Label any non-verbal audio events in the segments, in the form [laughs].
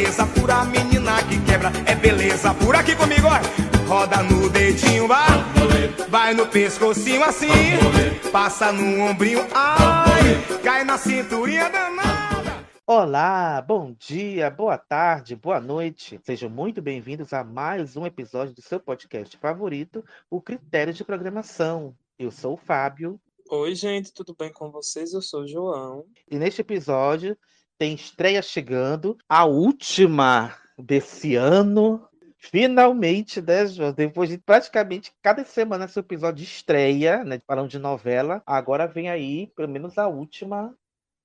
beleza pura, menina que quebra. É beleza pura aqui comigo, ó. Roda no dedinho, vai. Vai no pescocinho assim. Passa no ombrinho, ai. Cai na cinturinha danada. Olá, bom dia, boa tarde, boa noite. Sejam muito bem-vindos a mais um episódio do seu podcast favorito, o Critério de Programação. Eu sou o Fábio. Oi, gente, tudo bem com vocês? Eu sou o João. E neste episódio tem estreia chegando, a última desse ano. Finalmente, né, João? Depois de praticamente cada semana esse episódio de estreia, né? Falando de novela, agora vem aí, pelo menos a última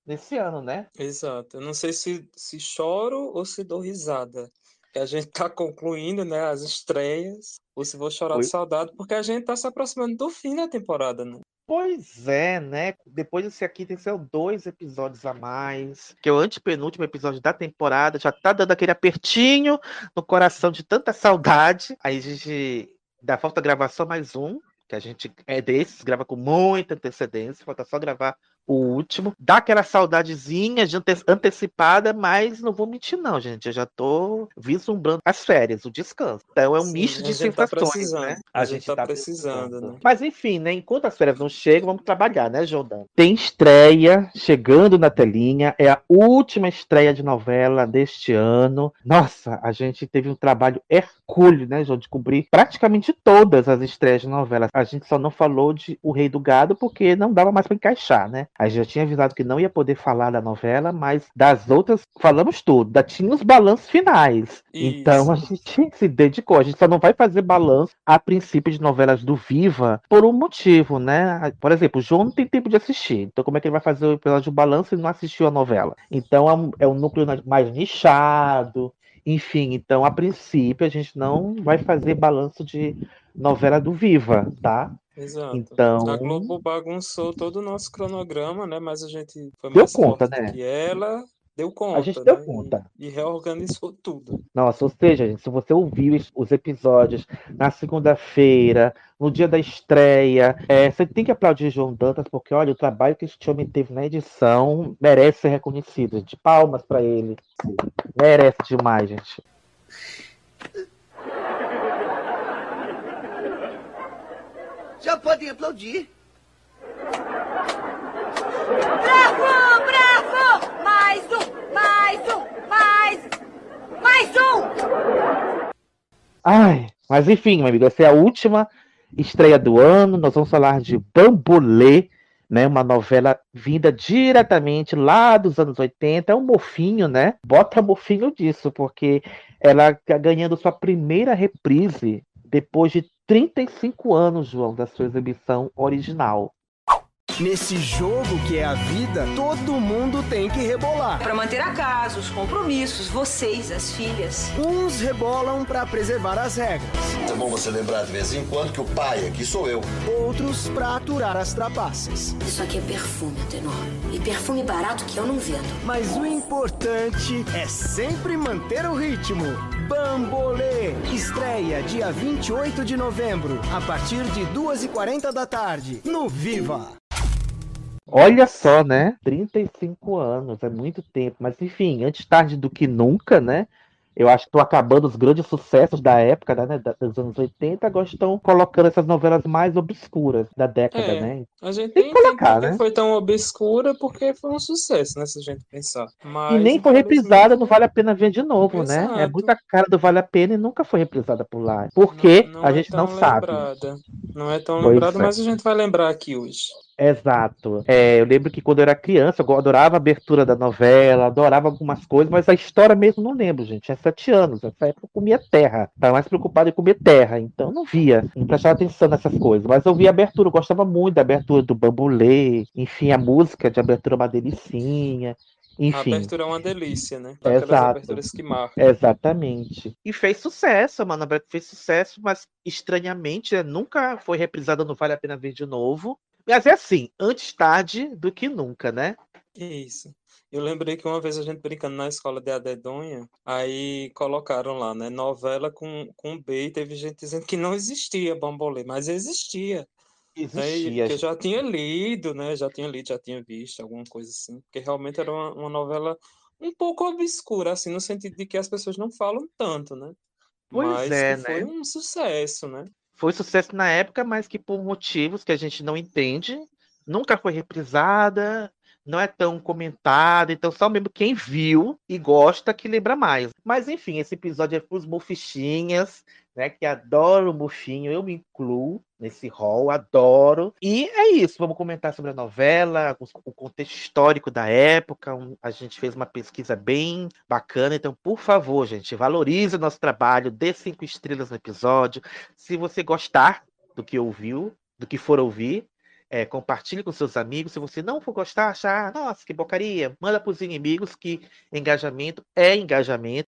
nesse ano, né? Exato. Eu não sei se, se choro ou se dou risada. Que a gente tá concluindo, né, as estreias, ou se vou chorar Oi? de saudade, porque a gente tá se aproximando do fim da temporada, né? Pois é, né? Depois desse aqui tem ser dois episódios a mais. Que é o antepenúltimo episódio da temporada. Já tá dando aquele apertinho no coração de tanta saudade. Aí a gente dá falta gravação mais um. Que a gente é desses, grava com muita antecedência. Falta só gravar o último. Dá aquela saudadezinha de ante- antecipada, mas não vou mentir, não, gente. Eu já tô vislumbrando as férias, o descanso. Então é um Sim, misto a de gente tá sensações, precisando. né? A gente tá precisando, né? Mas enfim, né? Enquanto as férias não chegam, vamos trabalhar, né, Jordan? Tem estreia chegando na telinha. É a última estreia de novela deste ano. Nossa, a gente teve um trabalho hercúleo, né, João? De cobrir praticamente todas as estreias de novela. A gente só não falou de O Rei do Gado porque não dava mais para encaixar, né? A gente já tinha avisado que não ia poder falar da novela, mas das outras falamos tudo. Da tinha os balanços finais. Então a Isso. gente [laughs] se dedicou. A gente só não vai fazer balanço a princípio de novelas do Viva por um motivo, né? Por exemplo, o João não tem tempo de assistir. Então, como é que ele vai fazer o episódio do balanço e não assistiu a novela? Então, é um, é um núcleo mais nichado. Enfim, então, a princípio, a gente não vai fazer balanço de novela do Viva, tá? Exato. Então- A Globo bagunçou todo o nosso cronograma, né? Mas a gente foi Deu mais conta, forte do né? que ela deu conta, A gente deu né? E- conta. E, reorganizou tudo. Nossa, ou seja, gente, se você ouviu os episódios na segunda-feira, no dia da estreia, é, você tem que aplaudir João Dantas, porque olha, o trabalho que este homem teve na edição merece ser reconhecido. De palmas pra ele. Merece demais, gente. Já podem aplaudir. Bravo! Mais um, mais um, mais, mais um! Ai, mas enfim, meu amigo, essa é a última estreia do ano. Nós vamos falar de Bambolê, né? Uma novela vinda diretamente lá dos anos 80. É um mofinho, né? Bota mofinho disso, porque ela tá ganhando sua primeira reprise depois de 35 anos, João, da sua exibição original. Nesse jogo que é a vida, todo mundo tem que rebolar. Para manter a casa, os compromissos, vocês, as filhas. Uns rebolam pra preservar as regras, É bom você lembrar de vez em quando que o pai aqui sou eu. outros pra aturar as trapaças. Isso aqui é perfume, Tenor. E perfume barato que eu não vendo. Mas o importante é sempre manter o ritmo. Bambolê estreia dia 28 de novembro, a partir de 2h40 da tarde, no Viva. Olha só, né? 35 anos, é muito tempo. Mas enfim, antes tarde do que nunca, né? Eu acho que estão acabando os grandes sucessos da época, né? da- Dos anos 80, agora estão colocando essas novelas mais obscuras da década, É. né? A gente Tem nem que colocar, né? foi tão obscura, porque foi um sucesso, né? Se a gente pensar. E Mas, nem foi reprisada, não vale a pena ver de novo, né? É Exato. muita cara do Vale a Pena e nunca foi reprisada por lá. Porque não- a é gente não tão sabe. lembrada. Não é tão Pois lembrada, é. mas a gente vai lembrar aqui hoje. Exato. É, eu lembro que quando eu era criança, eu adorava a abertura da novela, adorava algumas coisas, mas a história mesmo não lembro, gente. Tinha sete anos. Nessa época eu comia terra. Estava mais preocupado em comer terra. Então eu não via, não prestava atenção nessas coisas. Mas eu via a abertura, eu gostava muito da abertura do bambulê, enfim, a música de abertura é uma delicinha. A Enfim. abertura é uma delícia, né? Aquelas Exato. aberturas que marcam. Exatamente. E fez sucesso, mano. A fez sucesso, mas estranhamente né, nunca foi reprisada no Vale a Pena Ver de Novo. Mas é assim, antes tarde do que nunca, né? Isso. Eu lembrei que uma vez a gente brincando na escola de Adedonha, aí colocaram lá, né? Novela com, com B, e teve gente dizendo que não existia bambolê, mas existia. Existia. Que eu já tinha lido, né? Já tinha lido, já tinha visto alguma coisa assim. Porque realmente era uma, uma novela um pouco obscura, assim, no sentido de que as pessoas não falam tanto, né? Pois Mas é, que foi né? um sucesso, né? Foi sucesso na época, mas que por motivos que a gente não entende, nunca foi reprisada, não é tão comentada, então só mesmo quem viu e gosta que lembra mais. Mas enfim, esse episódio é para os mufichinhas, né, que adoram o mufinho, eu me incluo nesse rol, adoro. E é isso, vamos comentar sobre a novela, o contexto histórico da época, a gente fez uma pesquisa bem bacana, então por favor, gente, valorize o nosso trabalho, dê cinco estrelas no episódio. Se você gostar do que ouviu, do que for ouvir, é, compartilhe com seus amigos. Se você não for gostar, achar, nossa, que bocaria, manda para os inimigos que engajamento é engajamento.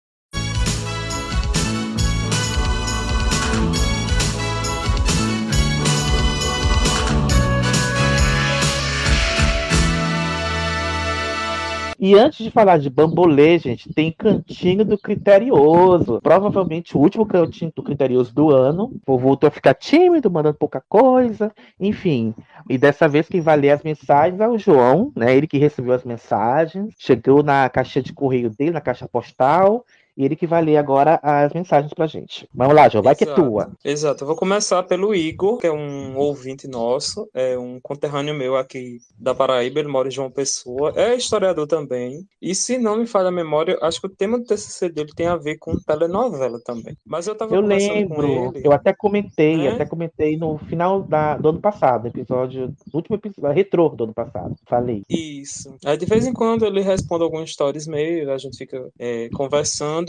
E antes de falar de bambolê, gente, tem cantinho do criterioso. Provavelmente o último cantinho do criterioso do ano. O voltou a ficar tímido, mandando pouca coisa. Enfim. E dessa vez quem vai ler as mensagens é o João, né? Ele que recebeu as mensagens. Chegou na caixa de correio dele, na caixa postal. E ele que vai ler agora as mensagens pra gente. Vamos lá, João, vai que é Exato. tua. Exato. Eu vou começar pelo Igor, que é um ouvinte nosso, é um conterrâneo meu aqui da Paraíba, ele mora em João Pessoa, é historiador também. E se não me falha a memória, acho que o tema do TCC dele tem a ver com telenovela também. Mas eu tava Eu conversando com lembro, ele. eu até comentei, É? até comentei no final da- do ano passado, episódio, último episódio, retrô do ano passado. Falei. Isso. Aí de vez em quando ele responde alguns stories meio, a gente fica é, conversando.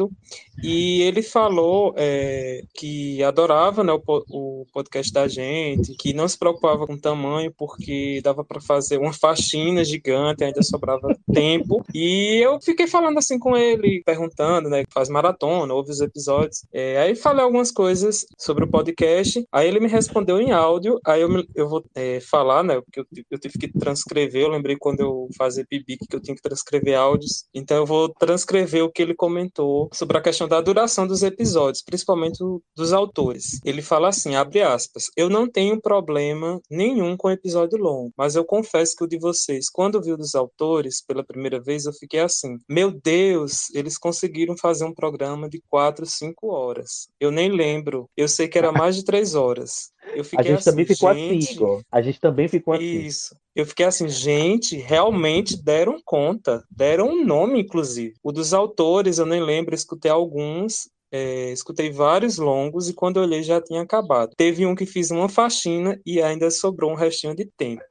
E ele falou é, que adorava né, o, o podcast da gente, que não se preocupava com o tamanho, porque dava para fazer uma faxina gigante, ainda sobrava [laughs] tempo. E eu fiquei falando assim com ele, perguntando, né? Faz maratona, ouve os episódios. É, aí falei algumas coisas sobre o podcast. Aí ele me respondeu em áudio. Aí eu, me- eu vou é, falar, né? Porque eu, eu tive que transcrever. Eu lembrei quando eu fazia PIBIC que eu tinha que transcrever áudios. Então eu vou transcrever o que ele comentou sobre a questão da duração dos episódios, principalmente dos autores. Ele fala assim, abre aspas, eu não tenho problema nenhum com episódio longo, mas eu confesso que o de vocês, quando vi o dos autores pela primeira vez, eu fiquei assim, meu Deus, eles conseguiram fazer um programa de quatro, cinco horas. Eu nem lembro, eu sei que era mais de três horas. Eu A fiquei gente também ficou gente, assim, Igor. A gente também ficou assim. isso. Eu fiquei assim, gente, realmente deram conta, deram um nome, inclusive. O dos autores, eu nem lembro, escutei alguns, é, escutei vários longos e quando eu olhei já tinha acabado. Teve um que fiz uma faxina e ainda sobrou um restinho de tempo.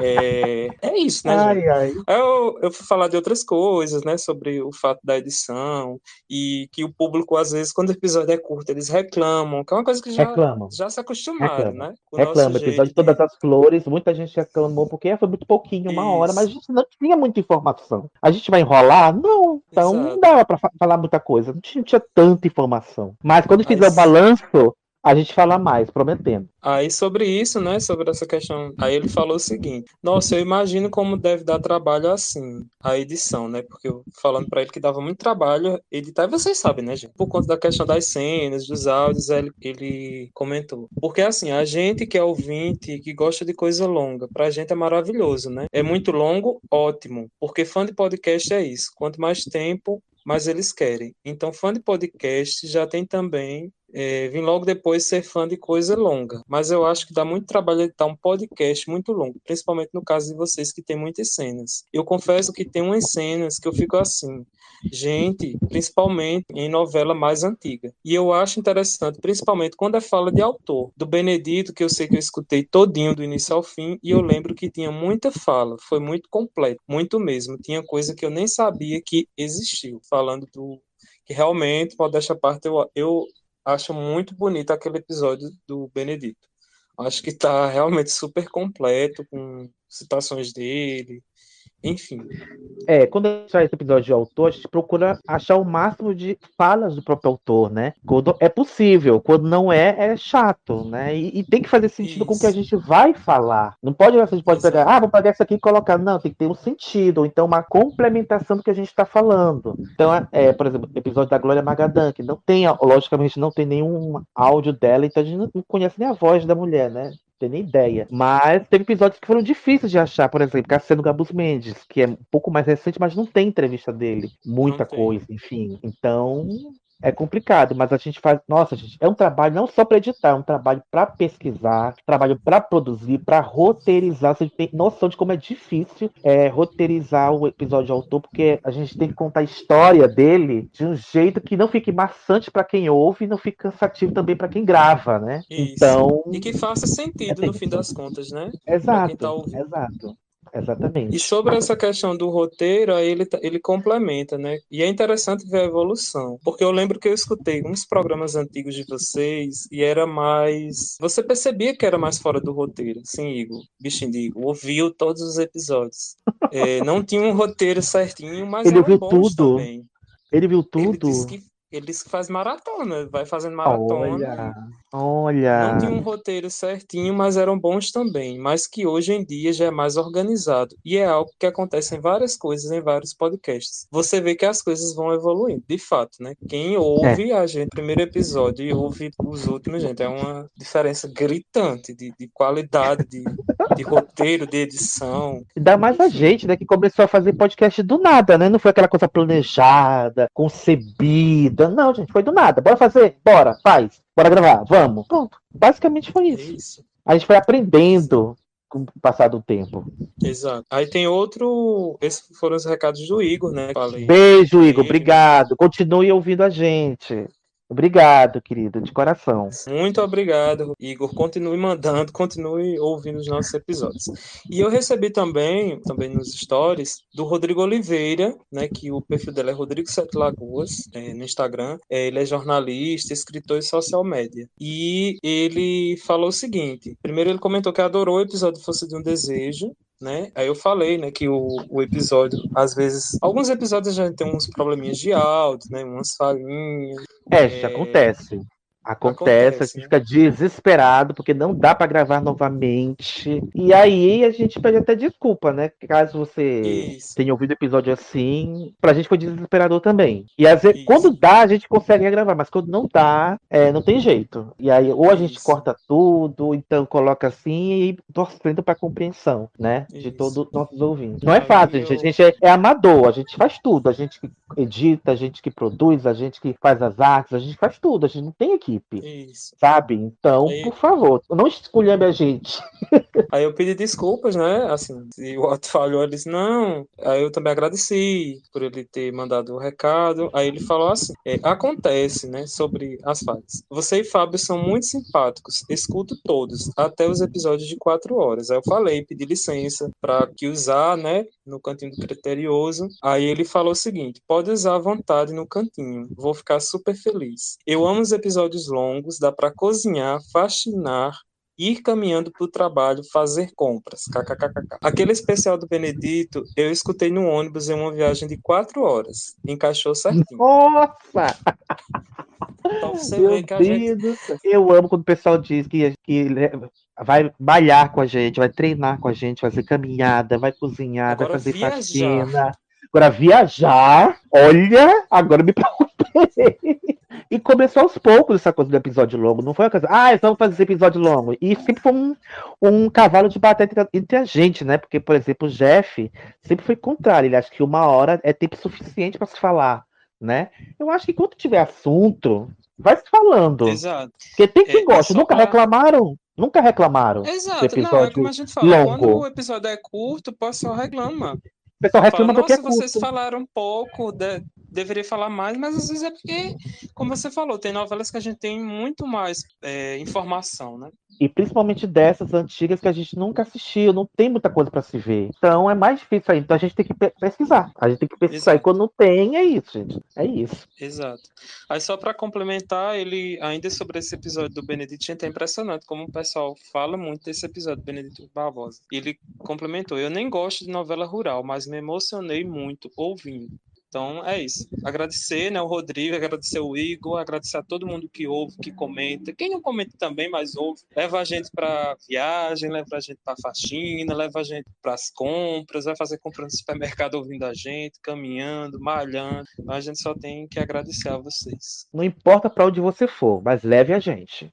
É, é isso, né? Ai, ai. Eu, eu fui falar de outras coisas, né, sobre o fato da edição e que o público, às vezes, quando o episódio é curto, eles reclamam, que é uma coisa que já, Reclamam. já se acostumaram, Reclama. né? o Reclama, episódio jeito de Todas as Flores, muita gente reclamou porque foi muito pouquinho, uma hora, mas a Isso. gente não tinha muita informação. A gente vai enrolar? Não, então não Exato. dava pra fa- falar muita coisa, não tinha, não tinha tanta informação. Mas quando fizer o Mas- balanço, a gente fala mais, prometendo. Aí sobre isso, né, sobre essa questão, aí ele falou o seguinte: "Nossa, eu imagino como deve dar trabalho assim, a edição, né? Porque eu falando pra ele que dava muito trabalho editar, vocês sabem, né, gente? Por conta da questão das cenas, dos áudios, ele, ele comentou. Porque assim, a gente que é ouvinte, que gosta de coisa longa, pra gente é maravilhoso, né? É muito longo, ótimo, porque fã de podcast é isso. Quanto mais tempo, mais eles querem. Então, fã de podcast já tem também é, vim logo depois ser fã de coisa longa. Mas eu acho que dá muito trabalho editar um podcast muito longo, principalmente no caso de vocês que tem muitas cenas. Eu confesso que tem umas cenas que eu fico assim, gente, principalmente em novela mais antiga. E eu acho interessante, principalmente quando é fala de autor. Do Benedito, que eu sei que eu escutei todinho do início ao fim, e eu lembro que tinha muita fala, foi muito completo, muito mesmo. Tinha coisa que eu nem sabia que existiu, falando do que realmente, modéstia à parte, eu, eu acho muito bonito aquele episódio do Benedito. Acho que tá realmente super completo, com citações dele, enfim. É, quando a gente faz esse episódio de autor, a gente procura achar o máximo de falas do próprio autor, né? Quando é possível, quando não é, é chato, né? E, e tem que fazer sentido com o que a Isso. gente vai falar. Não pode, a gente pode pegar, ah, vou pegar isso aqui e colocar. Não, tem que ter um sentido, ou então uma complementação do que a gente está falando. Então, é, por exemplo, o episódio da Glória Magadan, que não tem, logicamente, não tem nenhum áudio dela, então a gente não conhece nem a voz da mulher, né? Tem nem ideia. Mas teve episódios que foram difíceis de achar, por exemplo, Cassiano Gabus Mendes, que é um pouco mais recente, mas não tem entrevista dele. Muita coisa, enfim. Então, é complicado, mas a gente faz. Nossa, gente, é um trabalho não só para editar, é um trabalho para pesquisar, trabalho para produzir, para roteirizar. Você tem noção de como é difícil é, roteirizar o episódio de autor, porque a gente tem que contar a história dele de um jeito que não fique maçante para quem ouve e não fique cansativo também para quem grava, né? Isso. Então. E que faça sentido é no fim das contas, né? Exato. Tá exato. Exatamente. E sobre essa questão do roteiro, aí ele, ele complementa, né? E é interessante ver a evolução. Porque eu lembro que eu escutei uns programas antigos de vocês e era mais. Você percebia que era mais fora do roteiro. Sim, Igor. Bichinho de Igor. Ouviu todos os episódios. É, não tinha um roteiro certinho, mas ele viu tudo. também. Ele viu Ele tudo. disse que ele disse que faz maratona, vai fazendo maratona. Olha, Não tinha um olha. roteiro certinho, mas eram bons também. Mas que hoje em dia já é mais organizado. E é algo que acontece em várias coisas, em vários podcasts. Você vê que as coisas vão evoluindo, de fato, né? Quem ouve a gente, primeiro episódio, e ouve os últimos, gente, é uma diferença gritante de, de qualidade, de, de roteiro, de edição. Ainda mais a gente, né, que começou a fazer podcast do nada, né? Não foi aquela coisa planejada, concebida. Não, gente, foi do nada. Bora fazer? Bora, faz. Bora gravar, vamos. Pronto. Basicamente foi É isso. isso. A gente foi aprendendo com o passar do tempo. Exato. Aí tem outro. Esses foram os recados do Igor, né? Falei. Beijo, Igor. Obrigado. Continue ouvindo a gente. Obrigado, querido, de coração. Muito obrigado, Igor. Continue mandando, continue ouvindo os nossos episódios. E eu recebi também, também nos stories, do Rodrigo Oliveira, né? Que o perfil dele é Rodrigo Sete Lagoas, é, no Instagram. É, ele é jornalista, escritor e social media. E ele falou o seguinte: primeiro ele comentou que adorou o episódio Fosse de um Desejo. Né? Aí eu falei, né, que o, o episódio, às vezes, alguns episódios a gente tem uns probleminhas de áudio, né, umas falhinhas, É, gente, acontece. Acontece, a Acontece, gente né? fica desesperado porque não dá pra gravar novamente. E aí a gente pede até desculpa, né? Caso você Isso. tenha ouvido episódio assim, pra gente foi desesperador também. E às vezes, Isso. quando dá, a gente consegue gravar, mas quando não dá, é, não tem jeito. E aí, ou a gente Isso. corta tudo, então coloca assim e torcendo pra compreensão, né? De todos os nossos ouvintes. Não é fácil, gente. A gente é, é amador, a gente faz tudo. A gente que edita, a gente que produz, a gente que faz as artes, a gente faz tudo. A gente não tem equipe. Isso. Sabe? Então, Aí- por favor, não esculhambe a gente. [laughs] Aí eu pedi desculpas, né? Assim, se o Otto falhou, ele disse, não. Aí eu também agradeci por ele ter mandado o recado. Aí ele falou assim: é, acontece, né? Sobre as falhas. Você e Fábio são muito simpáticos. Escuto todos, até os episódios de quatro horas. Aí eu falei, pedi licença para que usar, né? No cantinho do criterioso. Aí ele falou o seguinte: pode usar à vontade no cantinho. Vou ficar super feliz. Eu amo os episódios longos, dá para cozinhar, faxinar ir caminhando para o trabalho, fazer compras. KKKK. Aquele especial do Benedito, eu escutei no ônibus em uma viagem de quatro horas. Encaixou certinho. Nossa! Então você Meu vê que a gente. Eu amo quando o pessoal diz que, que vai malhar com a gente, vai treinar com a gente, vai fazer caminhada, vai cozinhar, Agora vai fazer viajar. faxina. Agora viajar, olha, agora me [laughs] preocupei. E começou aos poucos essa coisa do episódio longo. Não foi uma coisa, ah, vamos fazer esse episódio longo. E sempre foi um, um cavalo de batalha entre, entre a gente, né? Porque, por exemplo, o Jeff sempre foi contrário. Ele acha que uma hora é tempo suficiente para se falar, né? Eu acho que quando tiver assunto, vai se falando. Exato. Porque tem quem É, gosta. só Nunca pra- reclamaram. Nunca reclamaram. Exato, não, é episódio como a gente fala, quando longo. o episódio é curto, o pessoal reclama. O pessoal Fala, reclama porque é Nossa, vocês curto. falaram pouco, de- deveria falar mais, mas às vezes é porque, como você falou, tem novelas que a gente tem muito mais é, informação, né? E principalmente dessas antigas que a gente nunca assistiu, não tem muita coisa para se ver. Então é mais difícil aí. Então a gente tem que pe- pesquisar. A gente tem que pesquisar. Exato. E quando não tem, é isso, gente. É isso. Exato. Aí só para complementar, ele ainda sobre esse episódio do Benedito, gente, é impressionante como o pessoal fala muito desse episódio do Benedito Barbosa. Ele complementou: "Eu nem gosto de novela rural, mas me emocionei muito ouvindo". Então é isso. Agradecer, né, o Rodrigo, agradecer o Igor, agradecer a todo mundo que ouve, que comenta. Quem não comenta também, mas ouve, leva a gente para viagem, leva a gente para faxina, leva a gente para as compras, vai fazer compra no supermercado ouvindo a gente, caminhando, malhando. Então a gente só tem que agradecer a vocês. Não importa para onde você for, mas leve a gente.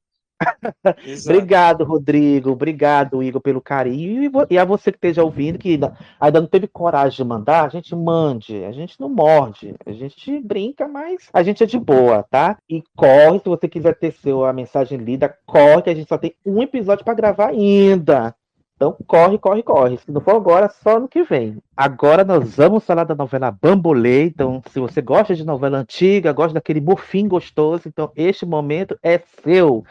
Obrigado, Rodrigo. Obrigado, Igor, pelo carinho. E, a você que esteja ouvindo, que ainda, ainda não teve coragem de mandar, a gente mande. A gente não morde. A gente brinca, mas a gente é de boa, tá? E corre, se você quiser ter seu, a mensagem lida, corre, que a gente só tem um episódio para gravar ainda. Então corre, corre, corre. Se não for agora, só no que vem. Agora nós vamos falar da novela Bambolê. Então, se você gosta de novela antiga, gosta daquele morfim gostoso, então este momento é seu.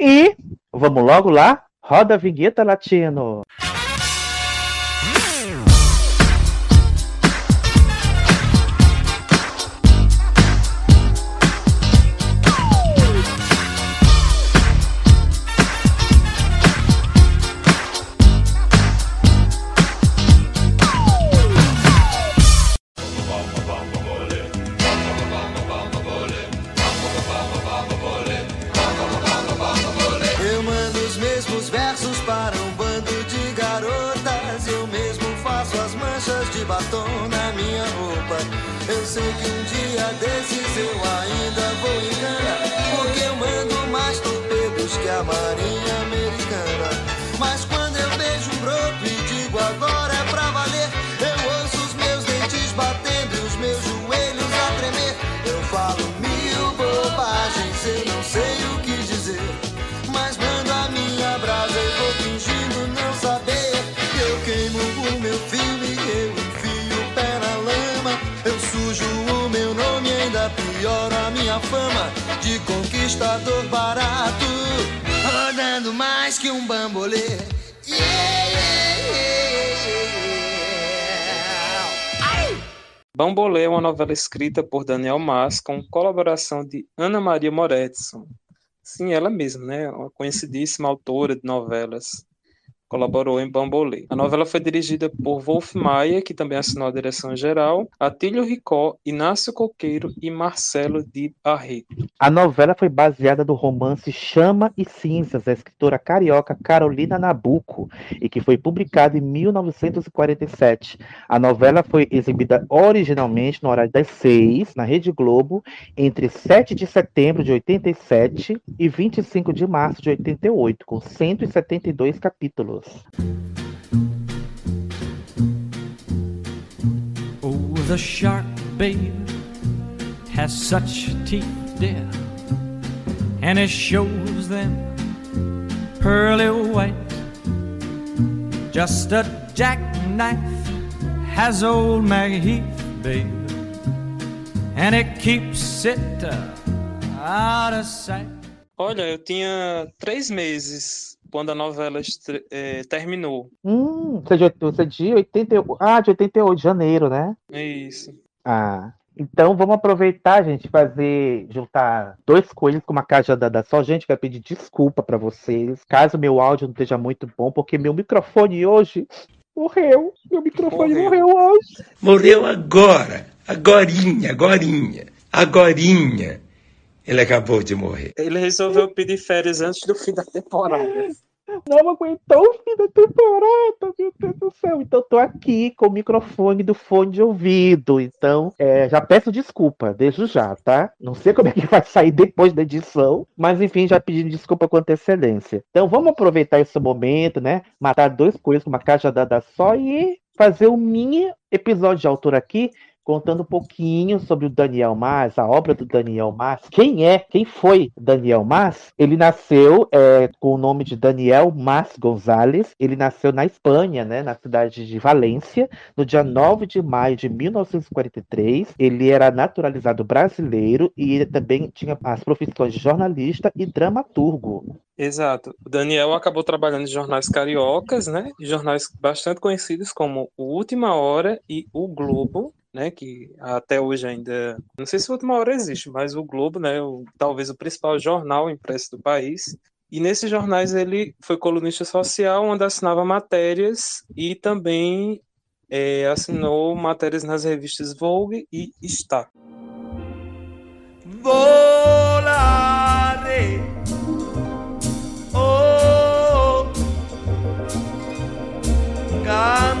E vamos logo lá? Roda a vinheta, Latino. Eu barato. Rodando mais que um bambolê. Yeah, yeah, yeah! Bambolê é uma novela escrita por Daniel Mas com colaboração de Ana Maria Moretson. Sim, ela mesma, né? Uma conhecidíssima autora de novelas. Colaborou em Bambolê. A novela foi dirigida por Wolf Maia, que também assinou a direção geral, Atílio Ricó, Inácio Coqueiro e Marcelo de Barreto. A novela foi baseada no romance Chama e Cinzas, da escritora carioca Carolina Nabuco, e que foi publicado em 1947. A novela foi exibida originalmente no horário das seis, na Rede Globo, entre 7 de setembro de 87 e 25 de março de 88, com 172 capítulos. Oh, the shark, babe, has such teeth, dear, and it shows them pearly white. Just a jackknife has old Maggie Heath, babe, and it keeps it uh, out of sight. Olha, eu tinha três meses quando a novela eh, terminou. Hum, você é de, você é de 88, ah, de 88, de janeiro, né? É isso. Ah, então vamos aproveitar, gente, fazer juntar dois coelhos com uma cajadada só. Gente, quero pedir desculpa para vocês, caso meu áudio não esteja muito bom, porque meu microfone hoje morreu. Meu microfone Morreu. morreu, hoje. Morreu agora, agorinha, agorinha, agorinha. Ele acabou de morrer. Ele resolveu pedir férias antes do fim da temporada. Não aguentou o fim da temporada, meu Deus do céu. Então tô aqui com o microfone do fone de ouvido. Então, é, já peço desculpa, desde já, tá? Não sei como é que vai sair depois da edição, mas enfim, já pedindo desculpa com antecedência. Então vamos aproveitar esse momento, né? Matar dois coelhos com uma cajadada só e fazer um mini episódio de autor aqui contando um pouquinho sobre o Daniel Mas, a obra do Daniel Mas. Quem é? Quem foi Daniel Mas? Ele nasceu é, com o nome de Daniel Mas Gonzalez. Ele nasceu na Espanha, né, na cidade de Valência, no dia 9 de maio de 1943. Ele era naturalizado brasileiro e ele também tinha as profissões de jornalista e dramaturgo. Exato. O Daniel acabou trabalhando em jornais cariocas, né? Jornais bastante conhecidos como o Última Hora e o Globo, né? Que até hoje ainda. Não sei se o Última Hora existe, mas o Globo, né? O, talvez o principal jornal impresso do país. E nesses jornais ele foi colunista social, onde assinava matérias e também eh, assinou matérias nas revistas Vogue e Está. Volare. Oh, cantare.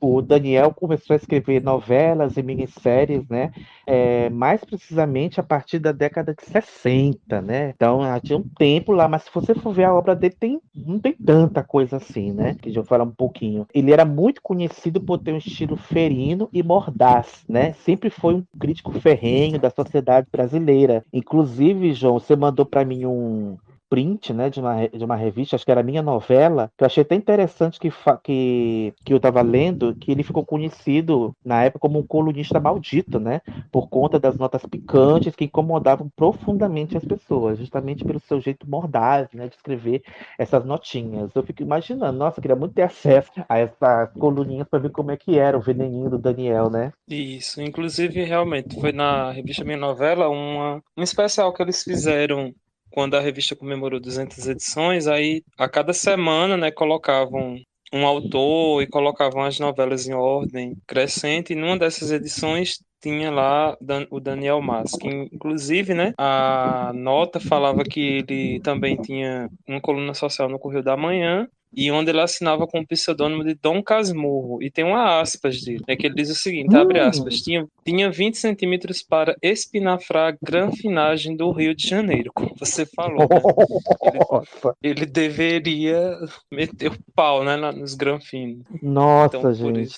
O Daniel começou a escrever novelas e minisséries, né? É, mais precisamente a partir da década de 60, né? Então já tinha um tempo lá, mas se você for ver a obra dele, tem, não tem tanta coisa assim, né? Que já falar um pouquinho. Ele era muito conhecido por ter um estilo ferino e mordaz, né? Sempre foi um crítico ferrenho da sociedade brasileira. Inclusive, João, você mandou para mim um, print, né, de uma, de uma revista, acho que era minha novela, que eu achei até interessante que, que, que eu estava lendo, que ele ficou conhecido na época como um colunista maldito, né, por conta das notas picantes que incomodavam profundamente as pessoas, justamente pelo seu jeito mordaz, né, de escrever essas notinhas. Eu fico imaginando, nossa, eu queria muito ter acesso a essas coluninhas para ver como é que era o veneninho do Daniel, né? Isso, inclusive realmente foi na revista Minha Novela uma, um especial que eles fizeram quando a revista comemorou 200 edições, aí a cada semana, né, colocavam um autor e colocavam as novelas em ordem crescente, e numa dessas edições tinha lá o Daniel Mas, que inclusive, né, a nota falava que ele também tinha uma coluna social no Correio da Manhã e onde ele assinava com o pseudônimo de Dom Casmurro. E tem uma aspas dele, é que ele diz o seguinte, abre hum. aspas, tinha, tinha 20 centímetros para espinafrar a granfinagem do Rio de Janeiro, como você falou. Né? Ele, ele, deveria meter o pau, né, nos granfinos. Nossa, então, gente.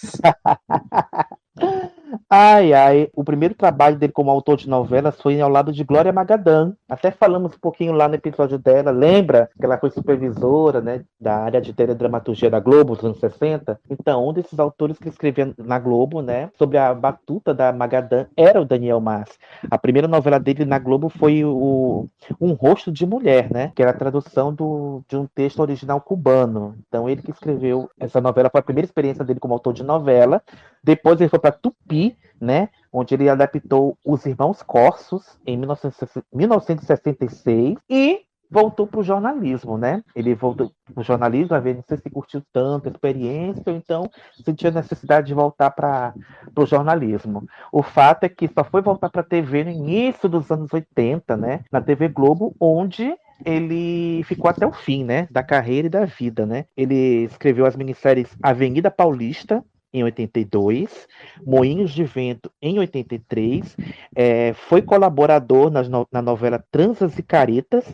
[laughs] Ai, ai, o primeiro trabalho dele como autor de novelas foi ao lado de Glória Magadã. Até falamos um pouquinho lá no episódio dela. Lembra que ela foi supervisora, né, da área de teledramaturgia da Globo dos anos 60? Então, um desses autores que escrevia na Globo, né, sobre a batuta da Magadã era o Daniel Mas. A primeira novela dele na Globo foi o Um Rosto de Mulher, né, que era a tradução do, de um texto original cubano. Então, ele que escreveu essa novela foi a primeira experiência dele como autor de novela. Depois ele foi para Tupi, né? Onde ele adaptou Os Irmãos Corsos em 1966 e voltou para o jornalismo, né? Ele voltou para o jornalismo, a ver, não sei se curtiu tanto a experiência, ou então sentiu a necessidade de voltar para o jornalismo. O fato é que só foi voltar para a TV no início dos anos 80, né? Na TV Globo, onde ele ficou até o fim, né, da carreira e da vida, né? Ele escreveu as minisséries Avenida Paulista, em 82, Moinhos de Vento em 83, é, foi colaborador nas no, na novela Transas e Caretas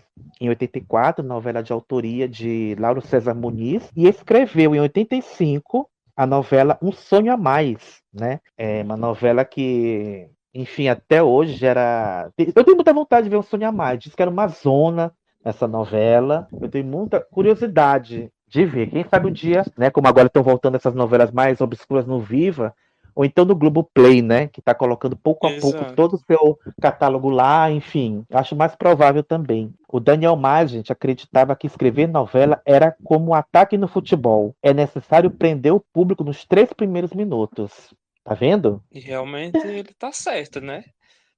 em 84, novela de autoria de Lauro César Muniz, e escreveu em 85 a novela Um Sonho a Mais, né? É uma novela que, enfim, até hoje gera. Eu tenho muita vontade de ver Um Sonho a Mais. Diz que era uma zona essa novela. Eu tenho muita curiosidade de ver. Quem sabe um dia, né, como agora estão voltando essas novelas mais obscuras no Viva, ou então no Globo Play, né, que está colocando pouco a Exato. pouco todo o seu catálogo lá, enfim, acho mais provável também. O Daniel Mais, gente, acreditava que escrever novela era como um ataque no futebol. É necessário prender o público nos três primeiros minutos. Tá vendo? E realmente ele tá certo, né?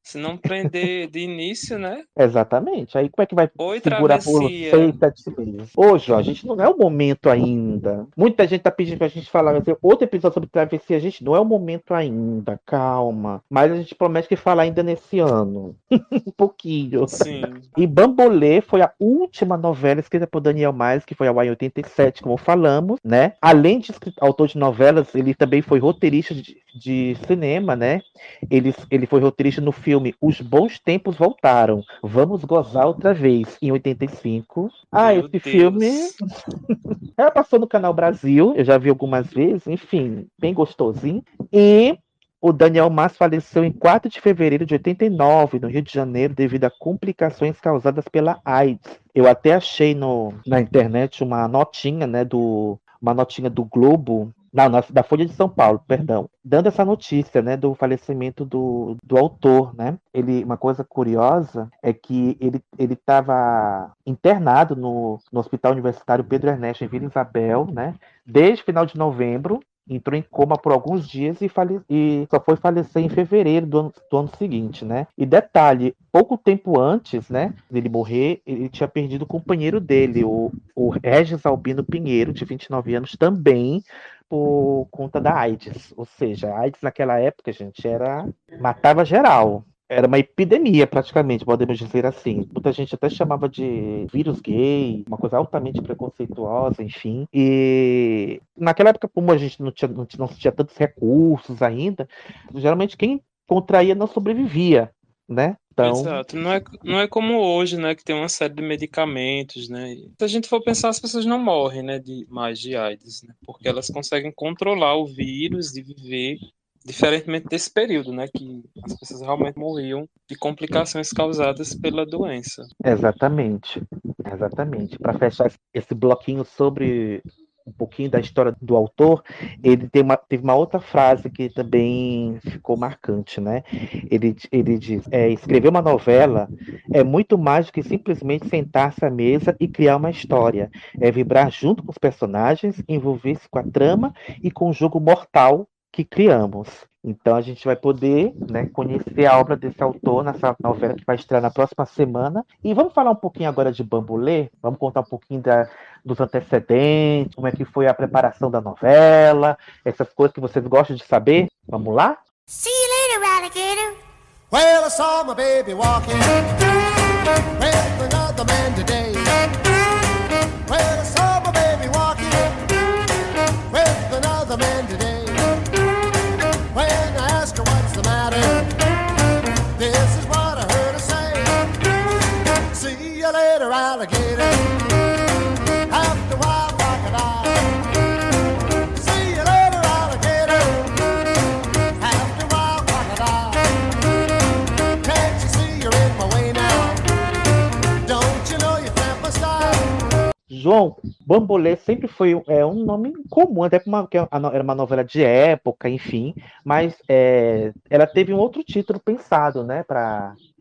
Se não prender de início, né? Exatamente. Aí como é que vai Oi, segurar por seis, sete meses? Ó, a gente não é o momento ainda. Muita gente tá pedindo pra gente falar assim, outro episódio sobre travessia. A gente não é o momento ainda, calma. Mas a gente promete que falar ainda nesse ano. [laughs] um pouquinho. Sim. E Bambolê foi a última novela escrita por Daniel Mais, que foi ao ar em 87, como falamos, né? Além de autor de novelas, ele também foi roteirista de, de cinema, né? Ele, ele foi roteirista no filme Os Bons Tempos Voltaram. Vamos gozar outra vez, em 85. Ah, Meu esse Deus. filme. [laughs] Ela passou no Canal Brasil, eu já vi algumas vezes, enfim, bem gostosinho. E o Daniel Mas faleceu em 4 de fevereiro de 89, no Rio de Janeiro, devido a complicações causadas pela AIDS. Eu até achei no, na internet uma notinha, né, do uma notinha do Globo não, da Folha de São Paulo, perdão, dando essa notícia, né, do falecimento do, do autor, né? Ele, uma coisa curiosa é que ele ele estava internado no, no Hospital Universitário Pedro Ernesto em Vila Isabel, né? Desde final de novembro entrou em coma por alguns dias e, fale... e só foi falecer em fevereiro do ano, do ano seguinte, né? E detalhe, pouco tempo antes, né, dele morrer, ele tinha perdido o companheiro dele, o, o Regis Albino Pinheiro, de 29 anos, também por conta da AIDS. Ou seja, a AIDS naquela época, gente, era matava geral. Era uma epidemia, praticamente, podemos dizer assim. Muita gente até chamava de vírus gay, uma coisa altamente preconceituosa, enfim. E naquela época, como a gente não tinha, não não tinha tantos recursos ainda, geralmente quem contraía não sobrevivia, né? Então... Exato. Não é, não é como hoje, né, que tem uma série de medicamentos, né? Se a gente for pensar, as pessoas não morrem, né, de mais de AIDS, né? Porque elas conseguem controlar o vírus de viver Diferentemente desse período, né, que as pessoas realmente morriam de complicações causadas pela doença. Exatamente, exatamente. Para fechar esse bloquinho sobre um pouquinho da história do autor, ele uma, teve uma outra frase que também ficou marcante, né? Ele, ele diz: é, escrever uma novela é muito mais do que simplesmente sentar-se à mesa e criar uma história. É vibrar junto com os personagens, envolver-se com a trama e com o jogo mortal que criamos. Então a gente vai poder né, conhecer a obra desse autor nessa novela que vai estrear na próxima semana. E vamos falar um pouquinho agora de Bambulê, vamos contar um pouquinho da, dos antecedentes, como é que foi a preparação da novela, essas coisas que vocês gostam de saber. Vamos lá? See you later, alligator. Well, I saw my baby walking with another man today. Well, I saw João, Bambolê sempre foi é, um nome comum, até porque era uma novela de época, enfim, mas é, ela teve um outro título pensado, né,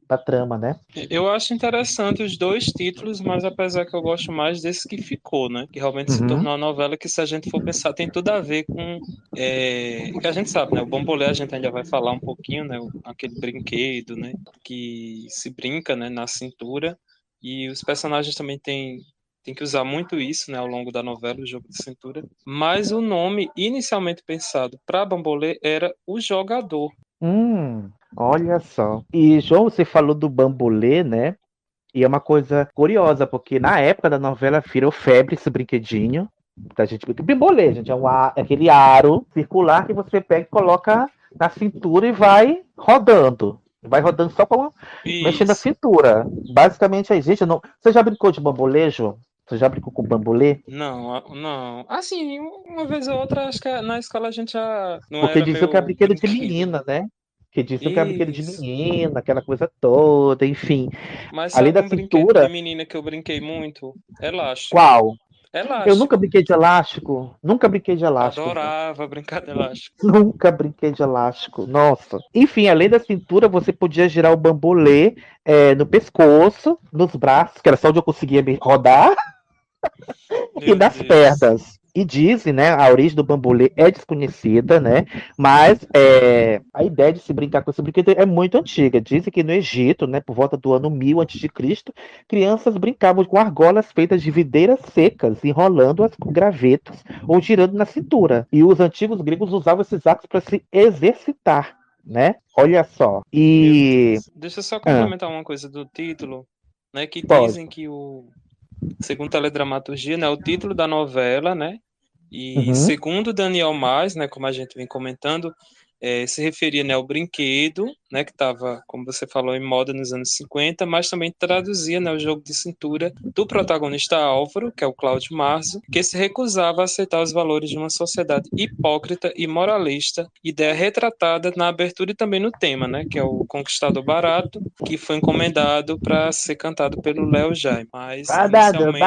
da trama, né? Eu acho interessante os dois títulos, mas apesar que eu gosto mais desse que ficou, né? Que realmente uhum. se tornou uma novela que, se a gente for pensar, tem tudo a ver com. É, que a gente sabe, né? O Bombolé a gente ainda vai falar um pouquinho, né? Aquele brinquedo, né? Que se brinca né? na cintura. E os personagens também têm tem que usar muito isso né, ao longo da novela, o jogo de cintura. Mas o nome inicialmente pensado para Bambolê era o jogador. Hum. Olha só. E, João, você falou do bambolê, né? E é uma coisa curiosa, porque na época da novela virou febre esse brinquedinho. A gente bambolê, gente, é um ar, é aquele aro circular que você pega e coloca na cintura e vai rodando. Vai rodando só com mexendo na cintura. Basicamente é gente. Não... Você já brincou de bambolê, João? Você já brincou com bambolê? Não, não. Assim, uma vez ou outra, acho que na escola a gente já. Não Porque dizia que é brinquedo de menina, né? Que dizem que é brinquedo de menina, aquela coisa toda, enfim. Mas além da cintura. de menina que eu brinquei muito, elástico. Qual? Elástico. Eu nunca brinquei de elástico. Nunca brinquei de elástico. Adorava brincar de elástico. [laughs] Nunca brinquei de elástico. Nossa. Enfim, além da cintura, você podia girar o bambolê é, no pescoço, nos braços, que era só onde eu conseguia me rodar. [laughs] e nas Deus. pernas. E dizem, né, a origem do bambolê é desconhecida, né, mas é, a ideia de se brincar com esse brinquedo é muito antiga. Dizem que no Egito, né, por volta do ano 1000 a.C., crianças brincavam com argolas feitas de videiras secas, enrolando-as com gravetos ou girando na cintura. E os antigos gregos usavam esses atos para se exercitar, né? Olha só. E deixa eu só complementar ah. uma coisa do título, né, que Pode. dizem que o segundo teledramaturgia, né, o título da novela, né, e uhum. segundo Daniel Mais, né, como a gente vem comentando, é, se referia né, ao brinquedo, né, que estava, como você falou, em moda nos anos 50, mas também traduzia né, o jogo de cintura do protagonista Álvaro, que é o Cláudio Marzo, que se recusava a aceitar os valores de uma sociedade hipócrita e moralista, ideia retratada na abertura e também no tema, né, que é o Conquistador Barato, que foi encomendado para ser cantado pelo Léo Jaime. Mas, inicialmente...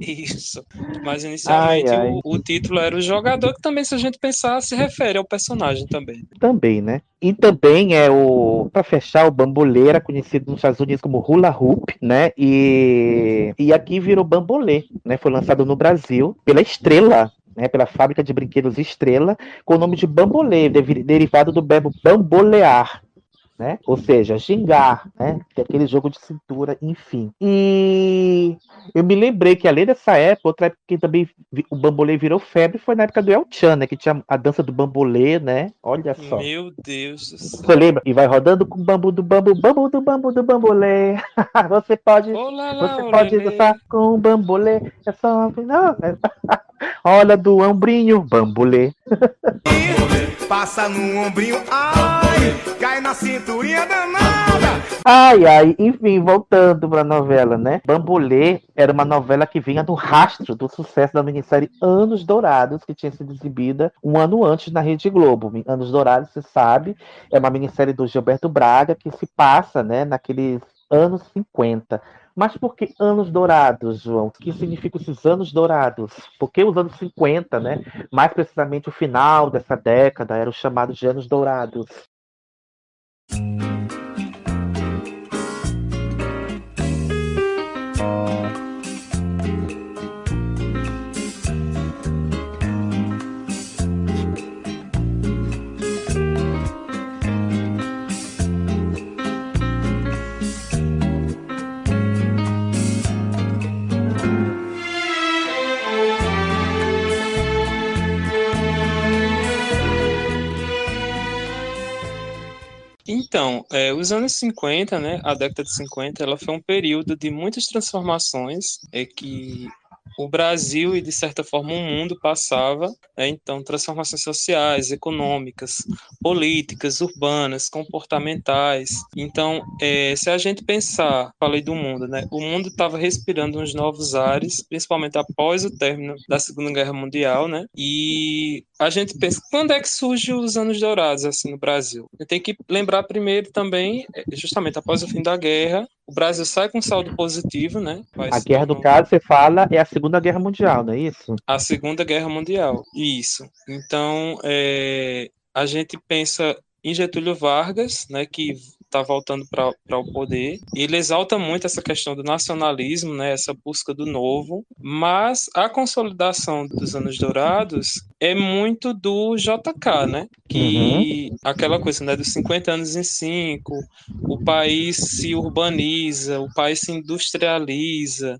Isso. Mas inicialmente ai, ai. O, o, título era o jogador, que também, se a gente pensar, se refere ao personagem também. Também, né? E também é o. Para fechar, o bambolê era conhecido nos Estados Unidos como hula hoop, né? E, e aqui virou bambolê, né? Foi lançado no Brasil pela Estrela né, pela fábrica de brinquedos Estrela, com o nome de Bambolê, derivado do verbo bambolear, né? Ou seja, gingar, né? Que é aquele jogo de cintura, enfim. E eu me lembrei que além dessa época, outra época que também o bambolê virou febre foi na época do El Chan, né? Que tinha a dança do bambolê, né? Olha só. Meu Deus do céu. Você lembra? E vai rodando com o bambu do bambu, bambu do bambu do bambolê. [laughs] você pode, Olá, você pode dançar com o bambolê. É só não, é... [laughs] Olha do ombrinho, bambolê. Passa no ombrinho, ai, cai na cinturinha danada. Ai, ai, enfim, voltando pra novela, né? Bambolê era uma novela que vinha do rastro do sucesso da minissérie Anos Dourados, que tinha sido exibida um ano antes na Rede Globo. Anos Dourados, você sabe, é uma minissérie do Gilberto Braga que se passa, né, naqueles anos 50. Mas por que anos dourados, João? O que significam esses anos dourados? Porque os anos 50, né? Mais precisamente o final dessa década, eram chamados de anos dourados. Então, é, os anos 50, né, a década de 50, ela foi um período de muitas transformações é, que o Brasil e, de certa forma, o mundo passava, né, então, transformações sociais, econômicas, políticas, urbanas, comportamentais. Então, é, se a gente pensar, falei do mundo, né, o mundo estava respirando uns novos ares, principalmente após o término da Segunda Guerra Mundial, né, e a gente pensa, quando é que surgem os anos dourados, assim, no Brasil? Tem que lembrar primeiro também, é, justamente após o fim da guerra, o Brasil sai com saldo positivo, né? Vai a guerra do caso, você fala, é a Segunda Guerra Mundial, não é isso? A Segunda Guerra Mundial, isso. Então, é, a gente pensa em Getúlio Vargas, né, que está voltando para o poder. Ele exalta muito essa questão do nacionalismo, né, essa busca do novo, mas a consolidação dos anos dourados é muito do JK, né? Que uhum. aquela coisa, né, dos 50 anos em 5, o país se urbaniza, o país se industrializa,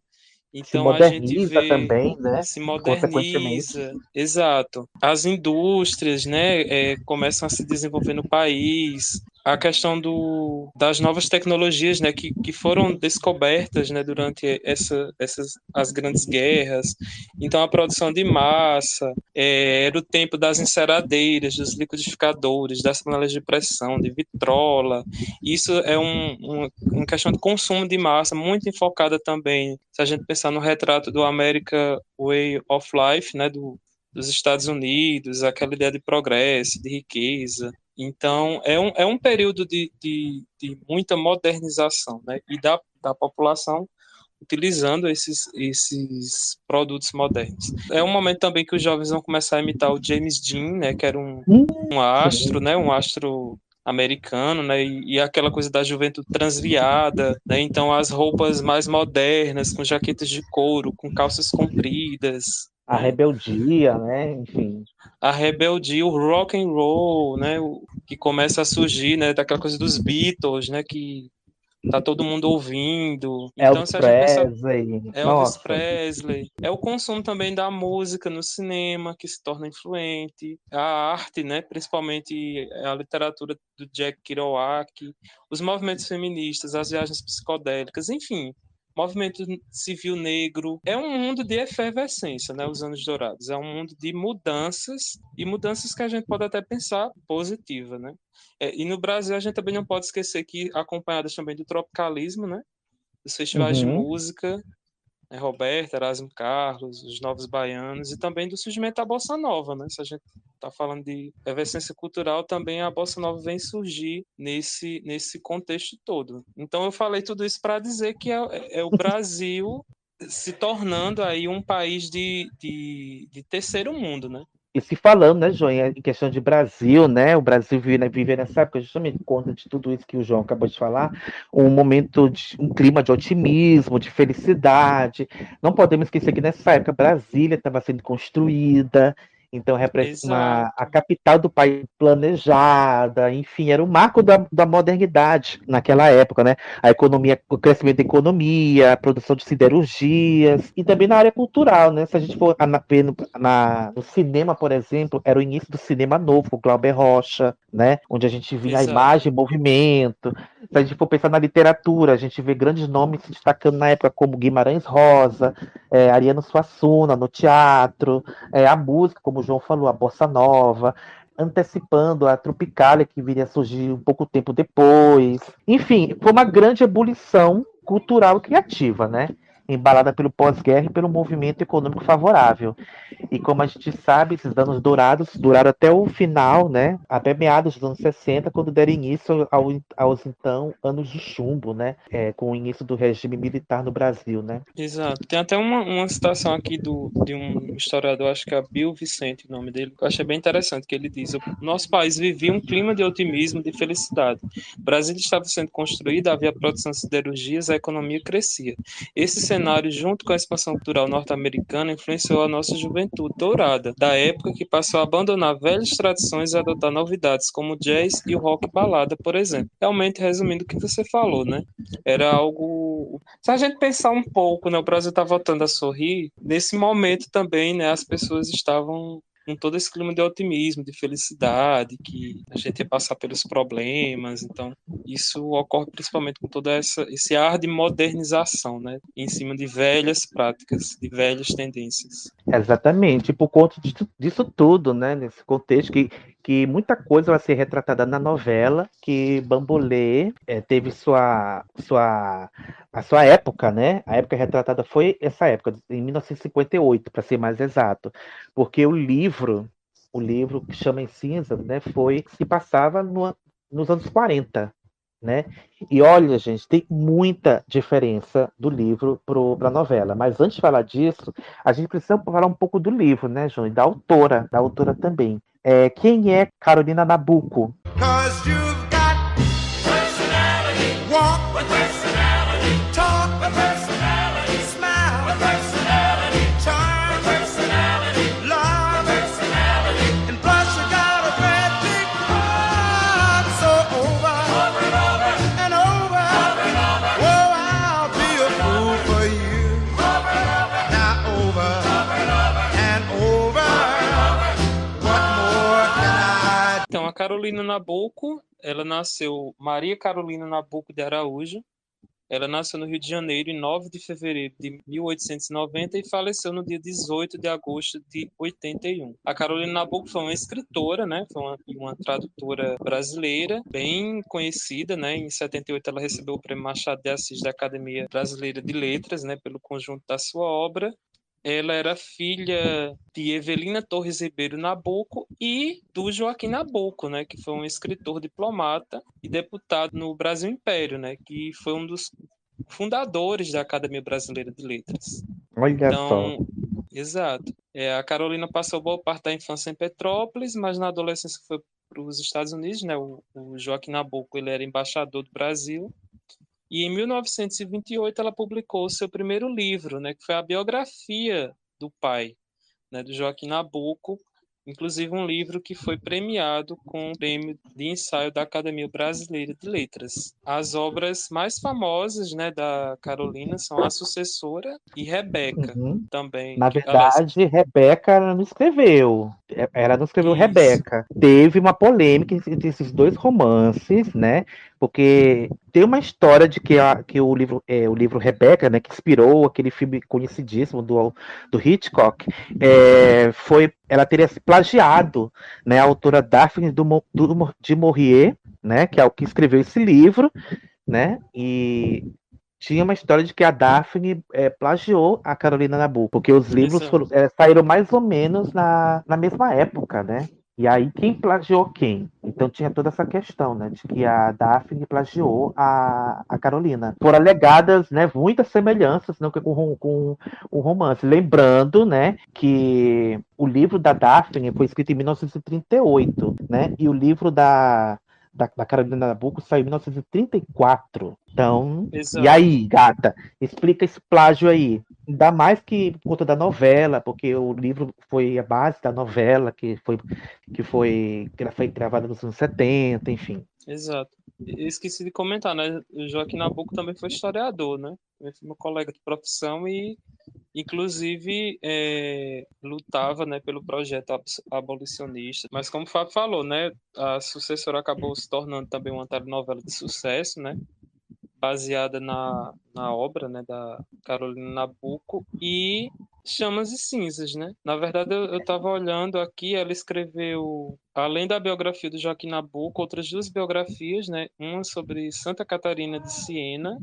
então se moderniza a gente vê, também, né? Se moderniza, exato. As indústrias, né, é, começam a se desenvolver no país. A questão do, das novas tecnologias, né, que, que foram descobertas, né, durante essa, essas as grandes guerras. Então a produção de massa é, era o tempo das enceradeiras, dos liquidificadores, das panelas de pressão, de vitrola. Isso é um, um, uma questão de consumo de massa muito enfocada também. Se a gente pensar no retrato do America Way of Life, né, do, dos Estados Unidos, aquela ideia de progresso, de riqueza. Então, é um, é um período de, de, de muita modernização né, e da, da população utilizando esses, esses produtos modernos. É um momento também que os jovens vão começar a imitar o James Dean, né, que era um, um astro, né, um astro americano, né, e, e, aquela coisa da juventude transviada, né, então as roupas mais modernas, com jaquetas de couro, com calças compridas. A rebeldia, né, enfim. A rebeldia, o rock and roll, né, o, que começa a surgir, né, daquela coisa dos Beatles, né, que tá todo mundo ouvindo. Então, Elvis Presley. Pensa, Elvis Presley. É o consumo também da música no cinema que se torna influente. A arte, né, principalmente a literatura do Jack Kerouac, os movimentos feministas, as viagens psicodélicas, enfim, movimento civil negro. É um mundo de efervescência, né? Os anos dourados. É um mundo de mudanças e mudanças que a gente pode até pensar positiva, né? É, e no Brasil a gente também não pode esquecer que acompanhadas também do tropicalismo, né? Os festivais uhum. de música, né? Roberto, Erasmo Carlos, os Novos Baianos e também do surgimento da bossa nova, né? Se a gente está falando de efervescência cultural, também a bossa nova vem surgir nesse nesse contexto todo. Então eu falei tudo isso para dizer que é, é o Brasil [laughs] se tornando aí um país de, de, de terceiro mundo, né? E se falando, né, João, em questão de Brasil, né? O Brasil vive, né, vive nessa época, justamente por conta de tudo isso que o João acabou de falar, um momento de um clima de otimismo, de felicidade. Não podemos esquecer que nessa época Brasília estava sendo construída, então, representa a capital do país planejada, enfim, era o marco da, da modernidade naquela época, né? A economia, o crescimento da economia, a produção de siderurgias, e também na área cultural, né? Se a gente for ver no, na, no cinema, por exemplo, era o início do cinema novo, o Glauber Rocha, né? Onde a gente via Exato. a imagem em movimento. Se a gente for pensar na literatura, a gente vê grandes nomes se destacando na época, como Guimarães Rosa, é, Ariano Suassuna no teatro, é, a música, como João falou, a bossa nova, antecipando a Tropicália, que viria a surgir um pouco tempo depois. Enfim, foi uma grande ebulição cultural e criativa, né? Embalada pelo pós-guerra e pelo movimento econômico favorável. E como a gente sabe, esses anos dourados duraram até o final, né? Até meados dos anos 60, quando deram início ao, aos então anos de chumbo, né? É, com o início do regime militar no Brasil, né? Exato. Tem até uma, uma citação aqui do, de um historiador, acho que é Bill Vicente, o nome dele, que eu achei bem interessante, que ele diz: nosso país vivia um clima de otimismo, de felicidade. O Brasil estava sendo construído, havia produção de siderurgias, a economia crescia. Esse cenário, junto com a expansão cultural norte-americana, influenciou a nossa juventude dourada, da época que passou a abandonar velhas tradições e adotar novidades, como o jazz e o rock balada, por exemplo. Realmente, resumindo o que você falou, né? Era algo. Se a gente pensar um pouco, né? O Brasil está voltando a sorrir, nesse momento também, né? As pessoas estavam com todo esse clima de otimismo, de felicidade, que a gente ia passar pelos problemas. Então, isso ocorre principalmente com todo essa, esse ar de modernização, né? Em cima de velhas práticas, de velhas tendências. Exatamente, por conta disso, disso tudo, né? Nesse contexto que que muita coisa vai ser retratada na novela, que Bambolê é, teve sua, sua, a sua época, né? A época retratada foi essa época, em 1958, para ser mais exato, porque o livro, o livro que chama em cinza, né, foi se passava no, nos anos 40, né? E olha, gente, tem muita diferença do livro para a novela. Mas antes de falar disso, a gente precisa falar um pouco do livro, né, João? E da autora, da autora também. É, quem é Carolina Nabuco? Carolina Nabuco, ela nasceu Maria Carolina Nabuco de Araújo. Ela nasceu no Rio de Janeiro em 9 de fevereiro de 1890 e faleceu no dia 18 de agosto de 81. A Carolina Nabuco foi uma escritora, né? Foi uma, uma tradutora brasileira, bem conhecida, né? Em 78 ela recebeu o Prêmio Machado de Assis da Academia Brasileira de Letras, né? Pelo conjunto da sua obra ela era filha de Evelina Torres Ribeiro Nabuco e do Joaquim Nabuco, né, que foi um escritor diplomata e deputado no Brasil Império, né, que foi um dos fundadores da Academia Brasileira de Letras. Olha então, só. Exato. É, a Carolina passou boa parte da infância em Petrópolis, mas na adolescência foi para os Estados Unidos, né? O, o Joaquim Nabuco ele era embaixador do Brasil e em 1928 ela publicou seu primeiro livro, né, que foi a biografia do pai, né, do Joaquim Nabuco, inclusive um livro que foi premiado com o prêmio de ensaio da Academia Brasileira de Letras. As obras mais famosas, né, da Carolina são A Sucessora e Rebeca, uhum. também. Na verdade, aliás... Rebeca não escreveu. Ela não escreveu Isso. Rebeca. Teve uma polêmica entre esses dois romances, né? Porque tem uma história de que, a, que o livro é, o livro Rebeca, né, que inspirou aquele filme conhecidíssimo do, do Hitchcock, é, foi ela teria plagiado, né, a autora Daphne do, do, de Maurier, né, que é o que escreveu esse livro, né, e tinha uma história de que a Daphne é, plagiou a Carolina Nabucco, porque os livros foram, é, saíram mais ou menos na, na mesma época, né? E aí, quem plagiou quem? Então tinha toda essa questão, né? De que a Daphne plagiou a, a Carolina. Por alegadas, né? Muitas semelhanças né, com, com o romance. Lembrando, né? Que o livro da Daphne foi escrito em 1938, né? E o livro da, da, da Carolina Nabucco saiu em 1934. Então, Exato. e aí, gata? Explica esse plágio aí. Ainda mais que por conta da novela, porque o livro foi a base da novela, que foi que foi, que foi gravada nos anos 70, enfim. Exato. Esqueci de comentar, né? O Joaquim Nabuco também foi historiador, né? Foi meu colega de profissão e, inclusive, é, lutava né, pelo projeto abolicionista. Mas, como o Fábio falou, né? A sucessora acabou se tornando também uma telenovela de sucesso, né? baseada na, na obra né, da Carolina Nabuco e Chamas e Cinzas, né? Na verdade, eu estava olhando aqui, ela escreveu, além da biografia do Joaquim Nabuco, outras duas biografias, né? Uma sobre Santa Catarina de Siena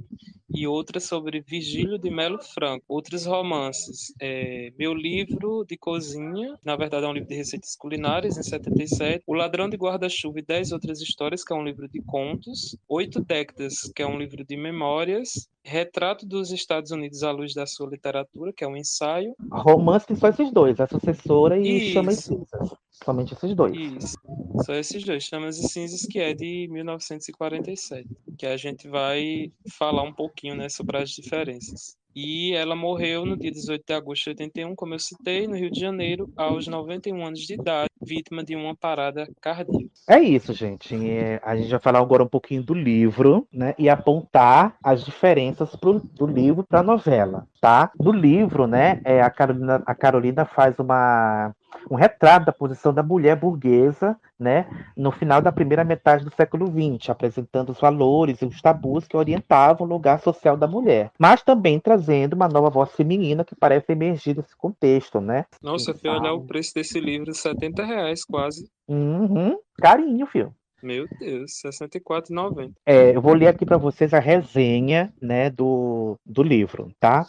e outra sobre Virgílio de Melo Franco. Outros romances, é, Meu Livro de Cozinha, na verdade é um livro de receitas culinárias, em 77. O Ladrão de Guarda-Chuva e Dez Outras Histórias, que é um livro de contos. Oito Décadas, que é um livro de memórias. Retrato dos Estados Unidos à luz da sua literatura, que é um ensaio. Romance tem só esses dois, a sucessora e Isso. Chama e Cinzas. Somente esses dois. Isso. Só esses dois, Chamas e Cinzas, que é de 1947. Que a gente vai falar um pouquinho né, sobre as diferenças. E ela morreu no dia 18 de agosto de 81, como eu citei, no Rio de Janeiro, aos 91 anos de idade, vítima de uma parada cardíaca. É isso, gente. É, a gente vai falar agora um pouquinho do livro, né? E apontar as diferenças pro, do livro para a novela, tá? No livro, né, é, a, Carolina, a Carolina faz uma um retrato da posição da mulher burguesa né, no final da primeira metade do século XX, apresentando os valores e os tabus que orientavam o lugar social da mulher, mas também trazendo uma nova voz feminina que parece emergir desse contexto, né? Nossa, fui olhar o preço desse livro, 70 reais quase. Uhum, carinho, filho. Meu Deus, R$ 64,90. É, eu vou ler aqui para vocês a resenha, né, do, do livro, tá?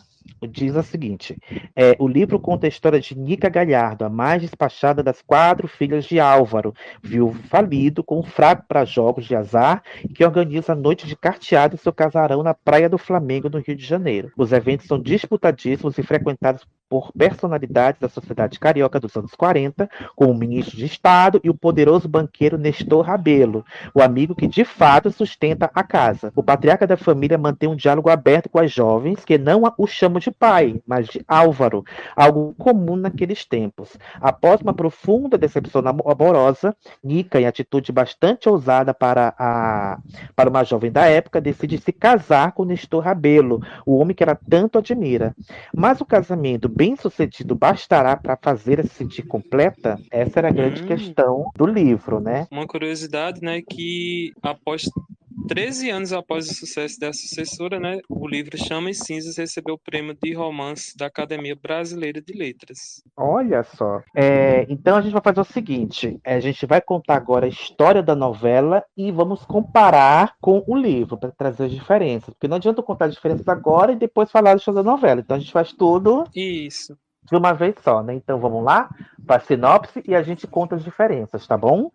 Diz a seguinte: é, o livro conta a história de Nica Galhardo, a mais despachada das quatro filhas de Álvaro, viúvo falido, com um fraco para jogos de azar que organiza a noite de carteado em seu casarão na Praia do Flamengo, no Rio de Janeiro. Os eventos são disputadíssimos e frequentados por personalidades da sociedade carioca dos anos 40, como o ministro de Estado e o poderoso banqueiro Nestor Rabelo, o amigo que de fato sustenta a casa. O patriarca da família mantém um diálogo aberto com as jovens, que não o chamam de pai, mas de Álvaro, algo comum naqueles tempos. Após uma profunda decepção amorosa, Nica, em atitude bastante ousada para, a, para uma jovem da época, decide se casar com Nestor Rabelo, o homem que ela tanto admira. Mas o casamento bem sucedido bastará para fazer se sentir completa? Essa era a grande hum. questão do livro, né? Uma curiosidade, né, que após 13 anos após o sucesso da sucessora, né, o livro Chama e Cinzas recebeu o prêmio de romance da Academia Brasileira de Letras. Olha só. É, então a gente vai fazer o seguinte: a gente vai contar agora a história da novela e vamos comparar com o livro para trazer as diferenças. Porque não adianta contar as diferenças agora e depois falar da história da novela. Então a gente faz tudo. Isso de uma vez só, né? Então vamos lá para a sinopse e a gente conta as diferenças, tá bom?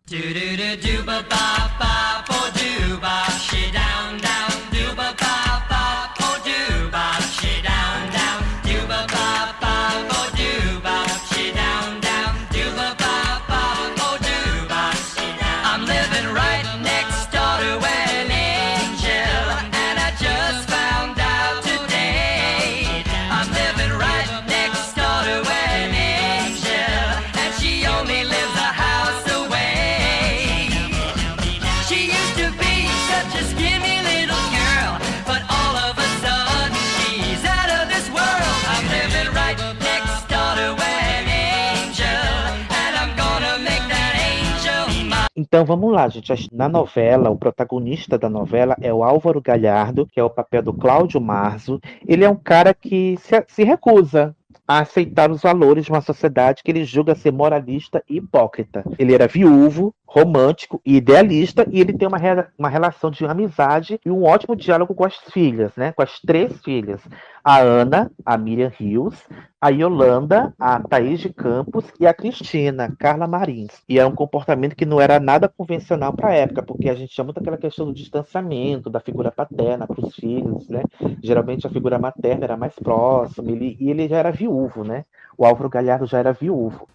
Então vamos lá, gente. Na novela, o protagonista da novela é o Álvaro Galhardo, que é o papel do Cláudio Marzo. Ele é um cara que se, se recusa a aceitar os valores de uma sociedade que ele julga ser moralista e hipócrita. Ele era viúvo, romântico e idealista, e ele tem uma, re uma relação de amizade e um ótimo diálogo com as filhas, né? Com as três filhas. A Ana, a Miriam Rios, a Yolanda, a Thaís de Campos e a Cristina, Carla Marins. E é um comportamento que não era nada convencional para a época, porque a gente tinha muito aquela questão do distanciamento da figura paterna para os filhos, né? Geralmente a figura materna era mais próxima, ele, e ele já era viúvo, né? O Álvaro Galhardo já era viúvo.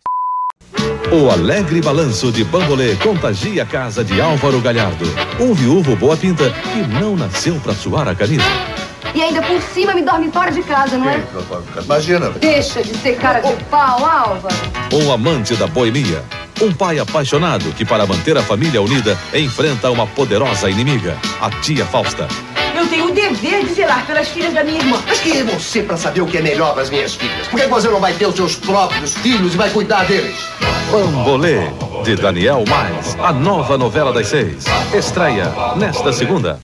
O alegre balanço de Bambolê contagia a casa de Álvaro Galhardo, um viúvo boa pinta que não nasceu para suar a camisa. E ainda por cima me dorme fora de casa, não é? Imagina. Deixa de ser cara de pau, Álvaro. Um amante da boemia. Um pai apaixonado que, para manter a família unida, enfrenta uma poderosa inimiga, a tia Fausta. Eu tenho o dever de zelar pelas filhas da minha irmã. Mas quem é você para saber o que é melhor para as minhas filhas? Por que você não vai ter os seus próprios filhos e vai cuidar deles? Bambolê, de Daniel Mais, a nova novela das seis. Estreia nesta segunda.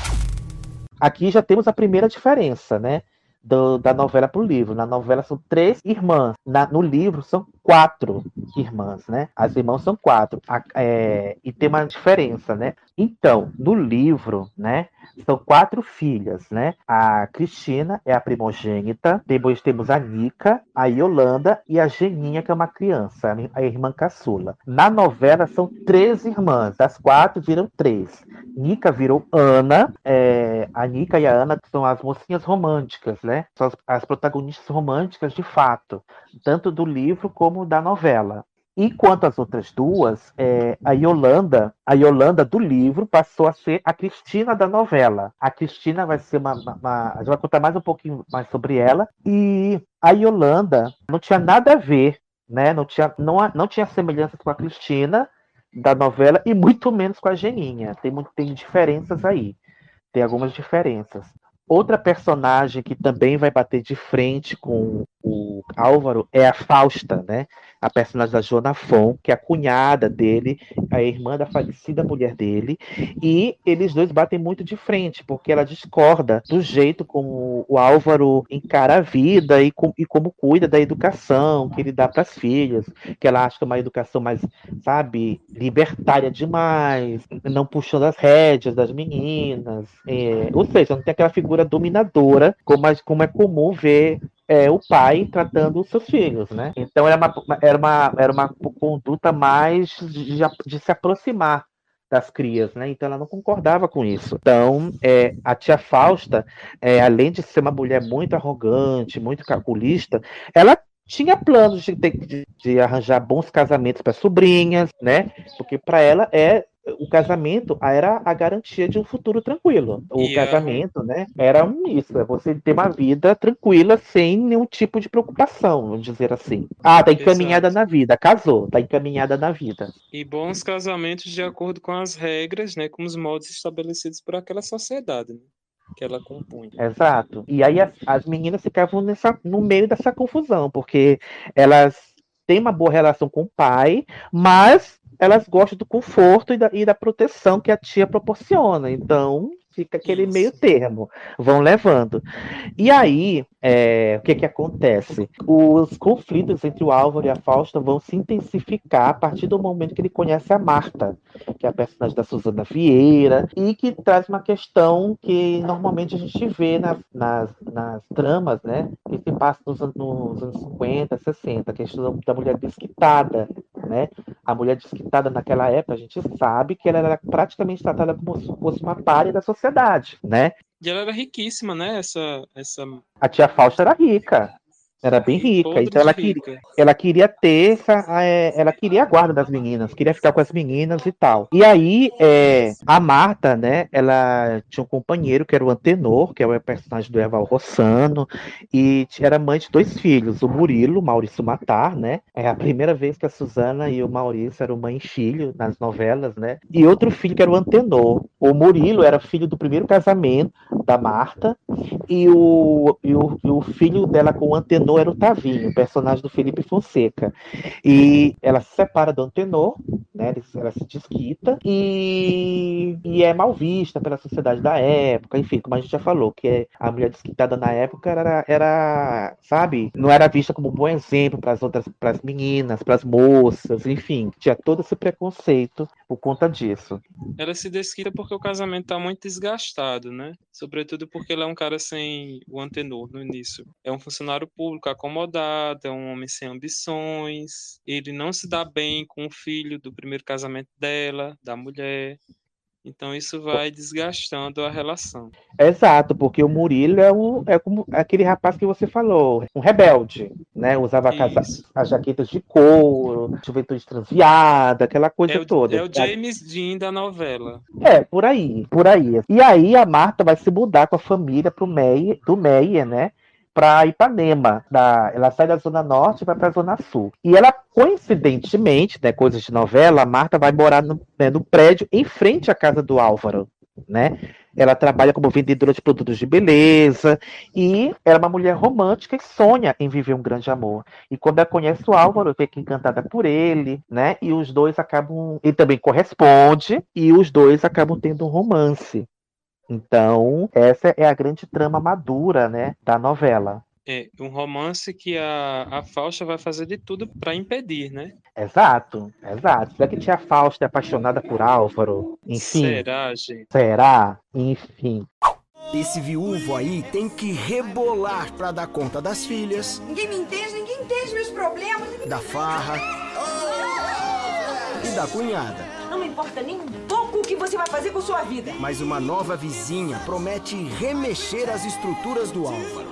Aqui já temos a primeira diferença, né? Do, da novela para o livro. Na novela são três irmãs. Na, no livro são quatro irmãs, né? As irmãs são quatro. A, é, e tem uma diferença, né? Então, no livro, né? São quatro filhas, né? A Cristina é a primogênita, depois temos a Nica, a Yolanda e a Geninha, que é uma criança, a irmã caçula. Na novela são três irmãs, das quatro viram três. Nica virou Ana, é, a Nica e a Ana são as mocinhas românticas, né? São as, as protagonistas românticas de fato, tanto do livro como da novela. E quanto às outras duas, é, a Yolanda, a Yolanda do livro passou a ser a Cristina da novela. A Cristina vai ser uma, uma, uma, a gente vai contar mais um pouquinho mais sobre ela. E a Yolanda não tinha nada a ver, né? Não tinha, não, não tinha semelhanças com a Cristina da novela e muito menos com a Geninha. Tem, tem diferenças aí. Tem algumas diferenças. Outra personagem que também vai bater de frente com o Álvaro é a Fausta, né? A personagem da Joana Fon, que é a cunhada dele, a irmã da falecida mulher dele, e eles dois batem muito de frente, porque ela discorda do jeito como o Álvaro encara a vida e, com, e como cuida da educação que ele dá para as filhas, que ela acha que é uma educação mais, sabe, libertária demais, não puxando as rédeas das meninas, é, ou seja, não tem aquela figura dominadora como, como é comum ver é, o pai tratando os seus filhos, né? Então era uma, era uma, era uma conduta mais de, de se aproximar das crias, né? Então ela não concordava com isso. Então é, a tia Fausta, é, além de ser uma mulher muito arrogante, muito calculista, ela tinha planos de, de, de arranjar bons casamentos para sobrinhas, né? Porque para ela é o casamento era a garantia de um futuro tranquilo. O e casamento, né, era isso, é você ter uma vida tranquila sem nenhum tipo de preocupação, vamos dizer assim. Ah, tá encaminhada Exato. na vida, casou, tá encaminhada na vida. E bons casamentos de acordo com as regras, né, com os moldes estabelecidos por aquela sociedade, né? que ela compunha. Exato. E aí as, as meninas ficavam nessa, no meio dessa confusão, porque elas têm uma boa relação com o pai, mas elas gostam do conforto e da, e da proteção que a tia proporciona. Então, fica aquele Isso. meio termo, vão levando. E aí, é, o que que acontece? Os conflitos entre o Álvaro e a Fausta vão se intensificar a partir do momento que ele conhece a Marta, que é a personagem da Suzana Vieira, e que traz uma questão que normalmente a gente vê nas, nas, nas tramas, né, que se passa nos, nos anos 50, 60, a questão da mulher desquitada, né? A mulher desquitada naquela época, a gente sabe que ela era praticamente tratada como se fosse uma párea da sociedade, né? E ela era riquíssima, né? Essa, essa... A tia Fausta era rica. Era bem rica, então ela queria, ela queria ter essa, é, ela queria a guarda das meninas, queria ficar com as meninas e tal. E aí, é, a Marta, né, ela tinha um companheiro que era o Antenor, que é o personagem do Eval Rossano, e era mãe de dois filhos, o Murilo, Maurício Matar, né, é a primeira vez que a Suzana e o Maurício eram mãe e filho nas novelas, né, e outro filho que era o Antenor. O Murilo era filho do primeiro casamento da Marta, e o, e o, e o filho dela com o Antenor Antenor era o Tavinho, personagem do Felipe Fonseca. E ela se separa do Antenor, né? Ela se desquita, e, e é mal vista pela sociedade da época, enfim, como a gente já falou, que a mulher desquitada na época era, era, sabe, não era vista como um bom exemplo para as outras, para as meninas, para as moças, enfim, tinha todo esse preconceito por conta disso. Ela se desquita porque o casamento tá muito desgastado, né? Sobretudo porque ele é um cara sem o antenor no início. É um funcionário público acomodado, é um homem sem ambições, ele não se dá bem com o filho do primeiro casamento dela, da mulher. Então isso vai desgastando a relação. Exato, porque o Murilo é, o, é como aquele rapaz que você falou, um rebelde, né? Usava casa, as jaquetas de couro, juventude transviada, aquela coisa É o, toda. é o James Dean da novela. É, por aí, por aí. E aí a Marta vai se mudar com a família pro Meyer, do Meyer, né? Para Ipanema. Da, ela sai da Zona Norte e vai para a Zona Sul. E ela, coincidentemente, né, coisas de novela, a Marta vai morar no, né, no prédio em frente à casa do Álvaro. Né? Ela trabalha como vendedora de produtos de beleza e ela é uma mulher romântica e sonha em viver um grande amor. E quando ela conhece o Álvaro, fica encantada por ele, né? E os dois acabam. Ele também corresponde e os dois acabam tendo um romance. Então, essa é a grande trama madura, né, da novela. É um romance que a, a Fausta vai fazer de tudo para impedir, né? Exato, exato. Será que tia Fausta é apaixonada por Álvaro? Enfim. Será, gente? Será? Enfim. Esse viúvo aí tem que rebolar pra dar conta das filhas, Ninguém me entende, ninguém entende meus problemas. da farra e da cunhada. Não me importa nem um pouco que você vai fazer com sua vida. Mas uma nova vizinha promete remexer as estruturas do Álvaro.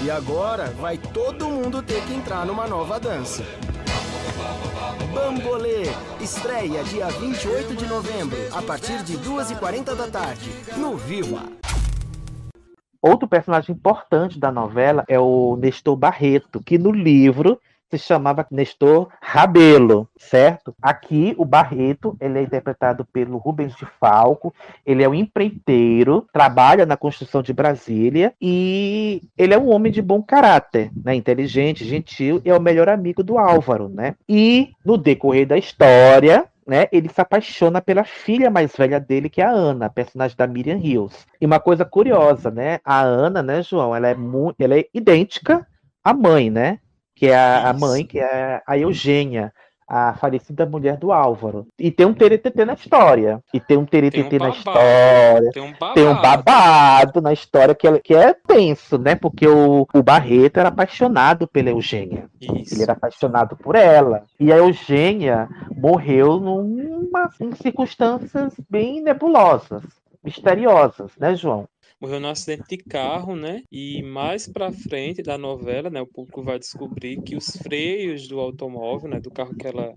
E agora vai todo mundo ter que entrar numa nova dança. Bambolê estreia dia 28 de novembro, a partir de 2h40 da tarde, no Viva. Outro personagem importante da novela é o Nestor Barreto, que no livro se chamava Nestor Rabelo, certo? Aqui o Barreto, ele é interpretado pelo Rubens de Falco, ele é um empreiteiro, trabalha na construção de Brasília e ele é um homem de bom caráter, né? Inteligente, gentil e é o melhor amigo do Álvaro, né? E no decorrer da história, né, ele se apaixona pela filha mais velha dele, que é a Ana, personagem da Miriam Hills. E uma coisa curiosa, né? A Ana, né, João, ela é, ela é idêntica à mãe, né? Que é a, a mãe, que é a Eugênia, a falecida mulher do Álvaro. E tem um TTT na história. E tem um TTT na babado, história. tem um Tem um babado. na história que é, que é tenso, né? Porque o, o Barreto era apaixonado pela Eugênia. Ele era apaixonado por ela. E a Eugênia morreu numa, em circunstâncias bem nebulosas, misteriosas, né, João? Morreu num acidente de carro, né? E mais pra frente da novela, né, o público vai descobrir que os freios do automóvel, né, do carro que ela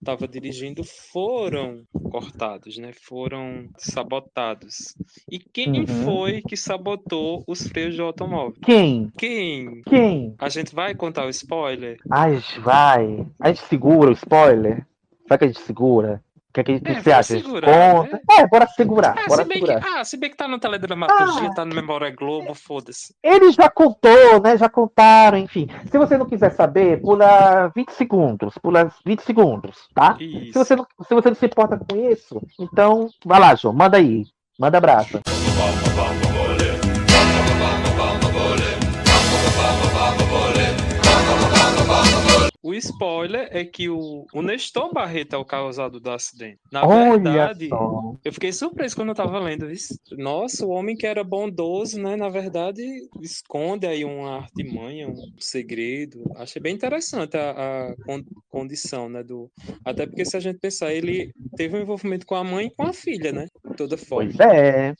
estava dirigindo foram cortados, né? Foram sabotados. E quem Uhum. foi que sabotou os freios do automóvel? Quem? Quem? Quem? A gente vai contar o spoiler? Ai, vai. A gente segura o spoiler? Será que a gente segura? O que, é que É, você bora acha? Segurar, conta? É, bora segurar. Ah, bora se bem que, segurar. ah, se bem que tá no teledramaturgia, tá no Memória Globo, foda-se. Ele já contou, né? Já contaram, enfim. Se você não quiser saber, pula 20 segundos. Pula 20 segundos, tá? Se você, não, se você não se importa com isso, então vai lá, João. Manda aí. Manda abraço. O spoiler é que o, o Nestor Barreto é o causador do acidente. Na Olha verdade, só. eu fiquei surpreso quando eu tava lendo isso. Nossa, o homem que era bondoso, né? Na verdade, esconde aí uma artimanha, um segredo. Achei bem interessante a, a con- condição, né? Do... Até porque se a gente pensar, ele teve um envolvimento com a mãe e com a filha, né? De toda forma. Pois é.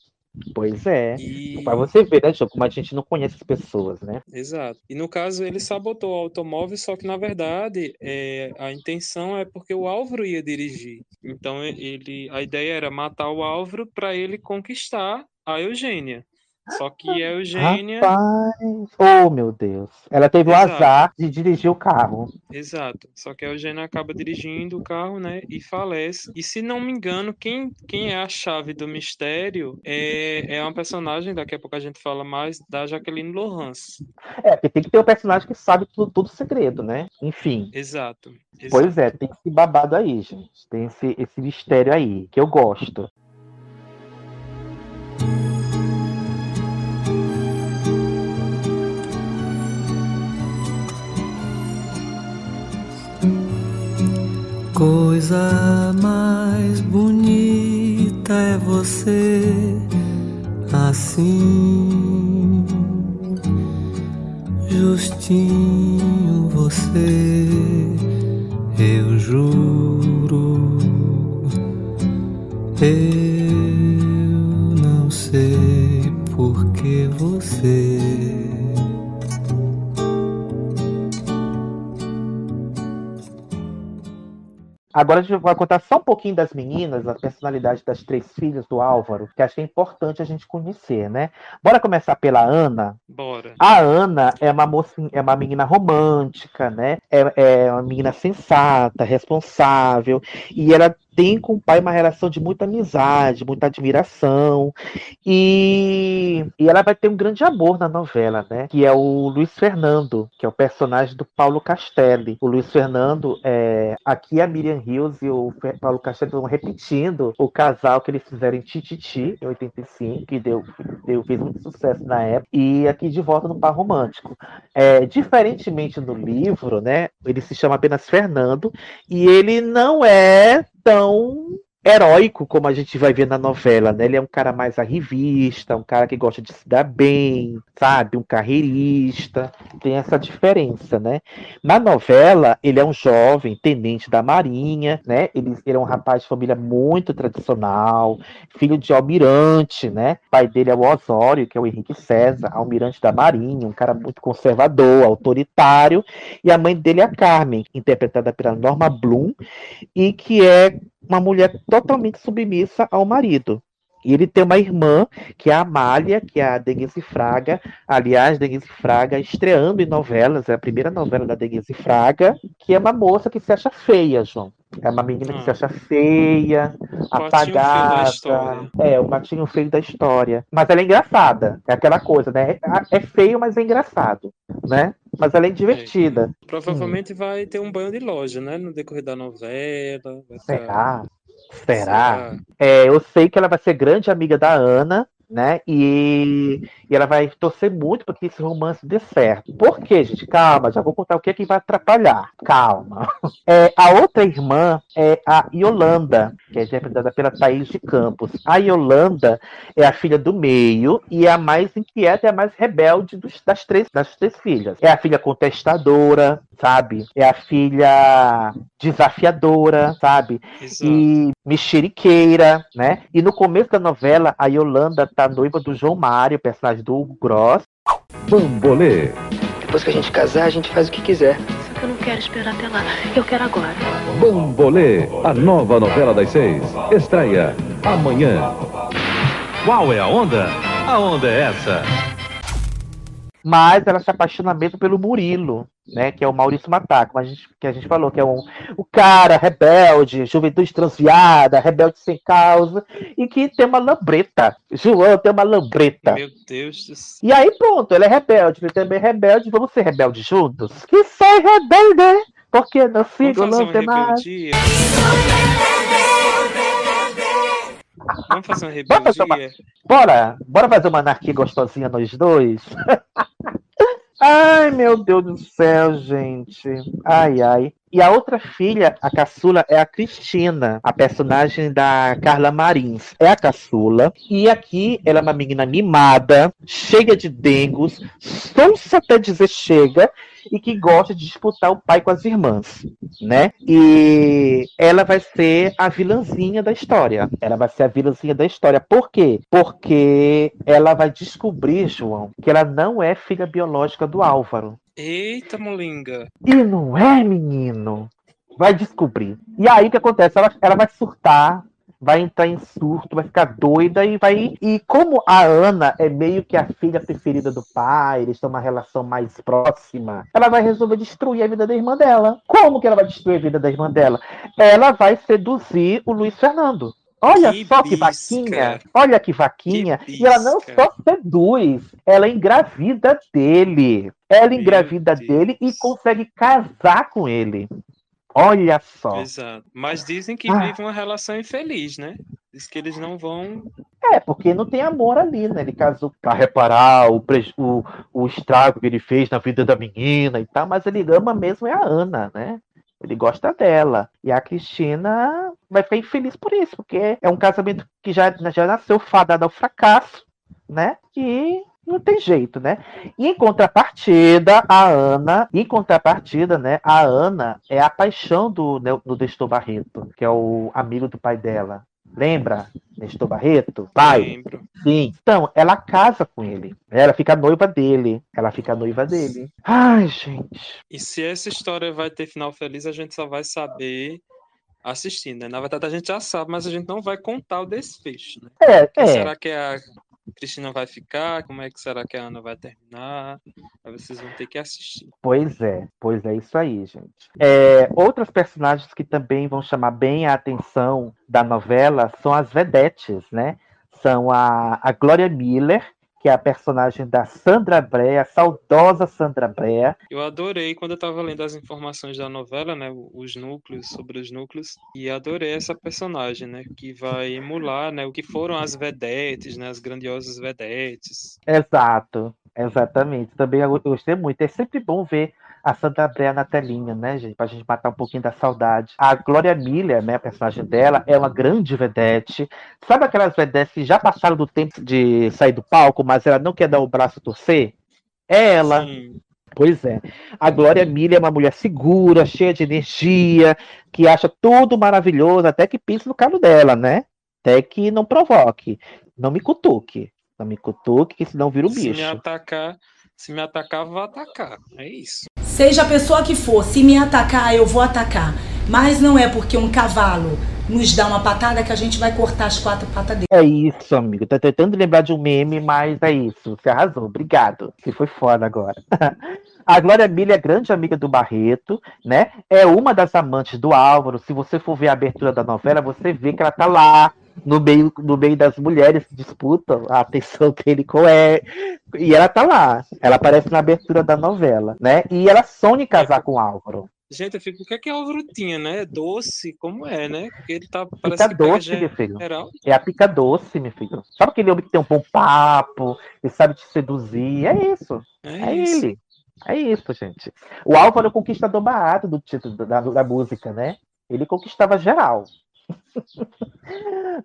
Pois é. Pra você ver, né, João, como a gente não conhece as pessoas, né? Exato. E no caso, ele sabotou o automóvel, só que na verdade é, a intenção é porque o Álvaro ia dirigir. Então ele, a ideia era matar o Álvaro para ele conquistar a Eugênia. Só que a Eugênia. Rapaz, oh meu Deus. Ela teve o Exato. azar de dirigir o carro. Exato. Só que a Eugênia acaba dirigindo o carro, né? E falece. E se não me engano, quem, quem é a chave do mistério é, é uma personagem, daqui a pouco a gente fala mais, da Jaqueline Lohans. É, porque tem que ter um personagem que sabe tudo, tudo segredo, né? Enfim. Exato. Pois é, tem esse babado aí, gente. Tem esse, esse mistério aí, que eu gosto. Coisa mais bonita é você assim, justinho você, eu juro, eu não sei por que você. Agora a gente vai contar só um pouquinho das meninas, a personalidade das três filhas do Álvaro, que acho que é importante a gente conhecer, né? Bora começar pela Ana. Bora. A Ana é uma moça, é uma menina romântica, né? É, é uma menina sensata, responsável, e ela tem com o pai uma relação de muita amizade, muita admiração. E, e ela vai ter um grande amor na novela, né? Que é o Luiz Fernando, que é o personagem do Paulo Castelli. O Luiz Fernando, é, aqui a Miriam Rios e o Paulo Castelli estão repetindo o casal que eles fizeram em Tititi, em 85, que deu, deu, fez muito sucesso na época. E aqui de volta no Par Romântico. É, diferentemente do livro, né? Ele se chama apenas Fernando e ele não é tão heróico como a gente vai ver na novela, né? Ele é um cara mais arrivista, um cara que gosta de se dar bem, sabe? Um carreirista. Tem essa diferença, né? Na novela, ele é um jovem tenente da Marinha, né? Ele, ele é um rapaz de família muito tradicional, filho de almirante, né? O pai dele é o Osório, que é o Henrique César, almirante da Marinha, um cara muito conservador, autoritário, e a mãe dele é a Carmen, interpretada pela Norma Bloom, e que é uma mulher totalmente submissa ao marido. E ele tem uma irmã, que é a Amália, que é a Denise Fraga. Aliás, Denise Fraga estreando em novelas, é a primeira novela da Denise Fraga, que é uma moça que se acha feia, João. É uma menina que se acha feia, apagada. É, o patinho feio da história. Mas ela é engraçada. É aquela coisa, né? É feio, mas é engraçado, né? Mas ela é divertida. É. Provavelmente hum. vai ter um banho de loja, né? No decorrer da novela. Será? Será? É, eu sei que ela vai ser grande amiga da Ana, né? E, e, ela vai torcer muito para que esse romance dê certo. Por quê, gente? Calma, já vou contar o que é que vai atrapalhar. Calma. [laughs] É, a outra irmã é a Yolanda, que é interpretada pela Thaís de Campos. A Yolanda é a filha do meio e é a mais inquieta e a mais rebelde dos, das, três, das três filhas. É a filha contestadora, sabe? É a filha desafiadora, sabe? Exato. E mexeriqueira, né? E no começo da novela, a Yolanda tá noiva do João Mário, personagem do Hugo Gross. Bambolê. Depois que a gente casar, a gente faz o que quiser. Só que eu não quero esperar até lá. Eu quero agora. Bambolê, a nova novela das seis. Estreia amanhã. Qual é a onda? A onda é essa. Mas ela se apaixona mesmo pelo Murilo, né? Que é o Maurício Mataco, mas a gente, que a gente falou que é um, o cara rebelde, juventude transviada, rebelde sem causa, e que tem uma lambreta. João tem uma lambreta. Meu Deus do céu. E aí, pronto, ele é rebelde, ele também é rebelde, vamos ser rebeldes juntos? Que sai rebelde, porque não sigo não tem mais. Vamos fazer uma rebeldia? Bora, bora fazer uma anarquia gostosinha nós dois? [laughs] ai, meu Deus do céu, gente. Ai, ai. E a outra filha, a caçula, é a Cristina, a personagem da Carla Marins. É a caçula. E aqui ela é uma menina mimada, cheia de dengos, sonsa até dizer chega, e que gosta de disputar o pai com as irmãs, né? E ela vai ser a vilãzinha da história. Ela vai ser a vilãzinha da história. Por quê? Porque ela vai descobrir, João, que ela não é filha biológica do Álvaro. Eita, molinga. E não é, menino? Vai descobrir. E aí o que acontece? Ela, ela vai surtar, vai entrar em surto, vai ficar doida e vai. E como a Ana é meio que a filha preferida do pai, eles têm uma relação mais próxima, ela vai resolver destruir a vida da irmã dela. Como que ela vai destruir a vida da irmã dela? Ela vai seduzir o Luiz Fernando. Olha Que só que bisca. vaquinha, olha que vaquinha. Que e ela não só seduz, ela engravida dele. Ela engravida dele e consegue casar com ele. Olha só. Exato. Mas dizem que Ah. vive uma relação infeliz, né? Diz que eles não vão. É, porque não tem amor ali, né? Ele casou pra reparar o, preju- o, o estrago que ele fez na vida da menina e tal, mas ele ama mesmo é a Ana, né? Ele gosta dela. E a Cristina vai ficar infeliz por isso, porque é um casamento que já, já nasceu fadado ao fracasso, né? E não tem jeito, né? E em contrapartida, a Ana, em contrapartida, né? A Ana é a paixão do, do Nestor Barreto, que é o amigo do pai dela. Lembra? Nestor Barreto? Pai? Lembro. Sim. Então, ela casa com ele. Ela fica noiva dele. Ela fica noiva dele. Ai, gente. E se essa história vai ter final feliz, a gente só vai saber assistindo, né? Na verdade, a gente já sabe, mas a gente não vai contar o desfecho, né? É, é. será que a Cristina vai ficar? Como é que será que a Ana vai terminar? Aí vocês vão ter que assistir. Pois é, pois é isso aí, gente. É, outras personagens que também vão chamar bem a atenção da novela são as vedetes, né? São a, a Glória Miller, que é a personagem da Sandra Brea, a saudosa Sandra Brea. Eu adorei quando eu estava lendo as informações da novela, né, os núcleos, sobre os núcleos, e adorei essa personagem, né, que vai emular, né, o que foram as vedetes, né, as grandiosas vedetes. Exato, exatamente. Também eu gostei muito. É sempre bom ver a Sandra Brea na telinha, né, gente? Pra gente matar um pouquinho da saudade. A Glória Miller, né, a personagem dela, é uma grande vedete. Sabe aquelas vedetes que já passaram do tempo de sair do palco, mas ela não quer dar o braço a torcer? É ela. Sim. Pois é. A Glória Miller é uma mulher segura, cheia de energia, que acha tudo maravilhoso, até que pise no calo dela, né? Até que não provoque. Não me cutuque. Não me cutuque, que senão vira o Se me bicho. atacar, se me atacar, vou atacar. É isso. Seja a pessoa que for, se me atacar, eu vou atacar. Mas não é porque um cavalo nos dá uma patada que a gente vai cortar as quatro patas dele. É isso, amigo. Tô tentando lembrar de um meme, mas é isso. Você arrasou. Obrigado. Você foi foda agora. [laughs] A Glória Miller é grande amiga do Barreto, né? É uma das amantes do Álvaro. Se você for ver a abertura da novela, você vê que ela tá lá no meio, no meio das mulheres que disputam a atenção [laughs] dele com ela. E ela tá lá. Ela aparece na abertura da novela, né? E ela sonha em casar com o Álvaro. Gente, eu fico, o que é que a Álvaro tinha, né? Doce, como é, né? Porque ele tá, parece Pica que pega doce, meu filho. geral. É a pica doce, meu filho. Sabe aquele homem que tem um bom papo, que sabe te seduzir? É isso. É É, isso. ele. É isso, gente. O Álvaro é o conquistador barato do título da, da música, né? Ele conquistava geral.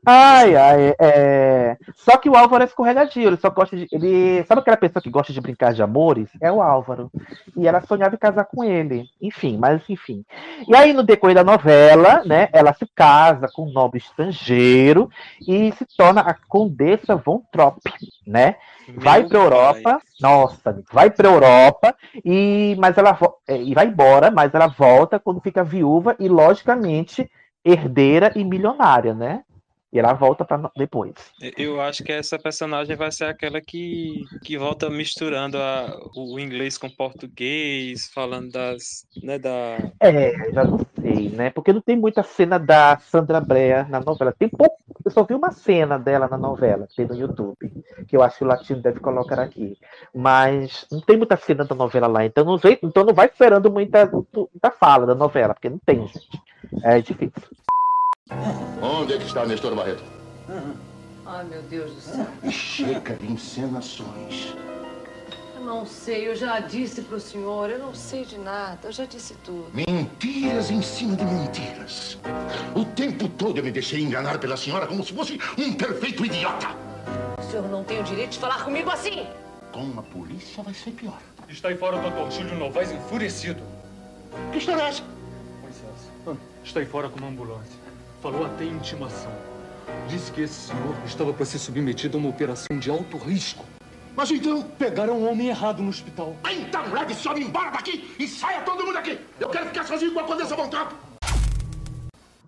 Ai, ai, é... Só que o Álvaro é escorregadio, ele só gosta de. Ele... Sabe aquela pessoa que gosta de brincar de amores? É o Álvaro. E ela sonhava em casar com ele. Enfim, mas enfim. E aí, no decorrer da novela, né, ela se casa com um nobre estrangeiro e se torna a Condessa von Trop, né? Vai para Europa, nossa, vai para Europa e mas ela é, e vai embora, mas ela volta quando fica viúva e logicamente herdeira e milionária, né? E ela volta para depois. Eu acho que essa personagem vai ser aquela que, que volta misturando a, o inglês com o português, falando das. Né, da... É, já não sei, né? Porque não tem muita cena da Sandra Brea na novela. Tem pouco, eu só vi uma cena dela na novela, que tem no YouTube, que eu acho que o Latino deve colocar aqui. Mas não tem muita cena da novela lá, então não, sei, então não vai esperando muita, muita fala da novela, porque não tem, gente. É difícil. Onde é que está Nestor Barreto? Ai, meu Deus do céu. Chega de encenações. Eu não sei, eu já disse pro senhor, eu não sei de nada, eu já disse tudo. Mentiras em cima de mentiras. O tempo todo eu me deixei enganar pela senhora como se fosse um perfeito idiota. O senhor não tem o direito de falar comigo assim. Com a polícia vai ser pior. Está aí fora o Dr. Júlio Novaes enfurecido. Que história é essa? Está aí fora uma ambulância. Falou até intimação. Disse que esse senhor estava para ser submetido a uma operação de alto risco. Mas então. Pegaram um homem errado no hospital. Então leve esse homem embora daqui e saia todo mundo daqui. Eu quero ficar sozinho com a Condessa Von Trapp.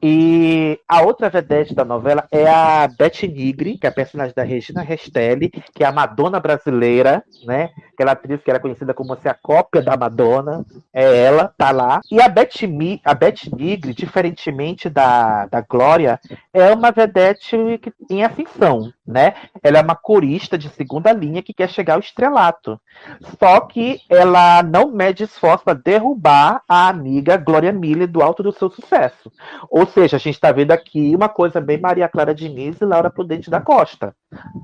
E a outra vedete da novela é a Beth Nigri, que é a personagem da Regina Restelli, que é a Madonna brasileira, né? Aquela atriz que era conhecida como se a cópia da Madonna. É ela, tá lá. E a Beth, Mi, a Beth Nigri, diferentemente da, da Glória, é uma vedete em ascensão, né? Ela é uma corista de segunda linha que quer chegar ao estrelato. Só que ela não mede esforço para derrubar a amiga Glória Miller do alto do seu sucesso. Ou seja, a gente está vendo aqui uma coisa bem Maria Clara Diniz e Laura Prudente da Costa.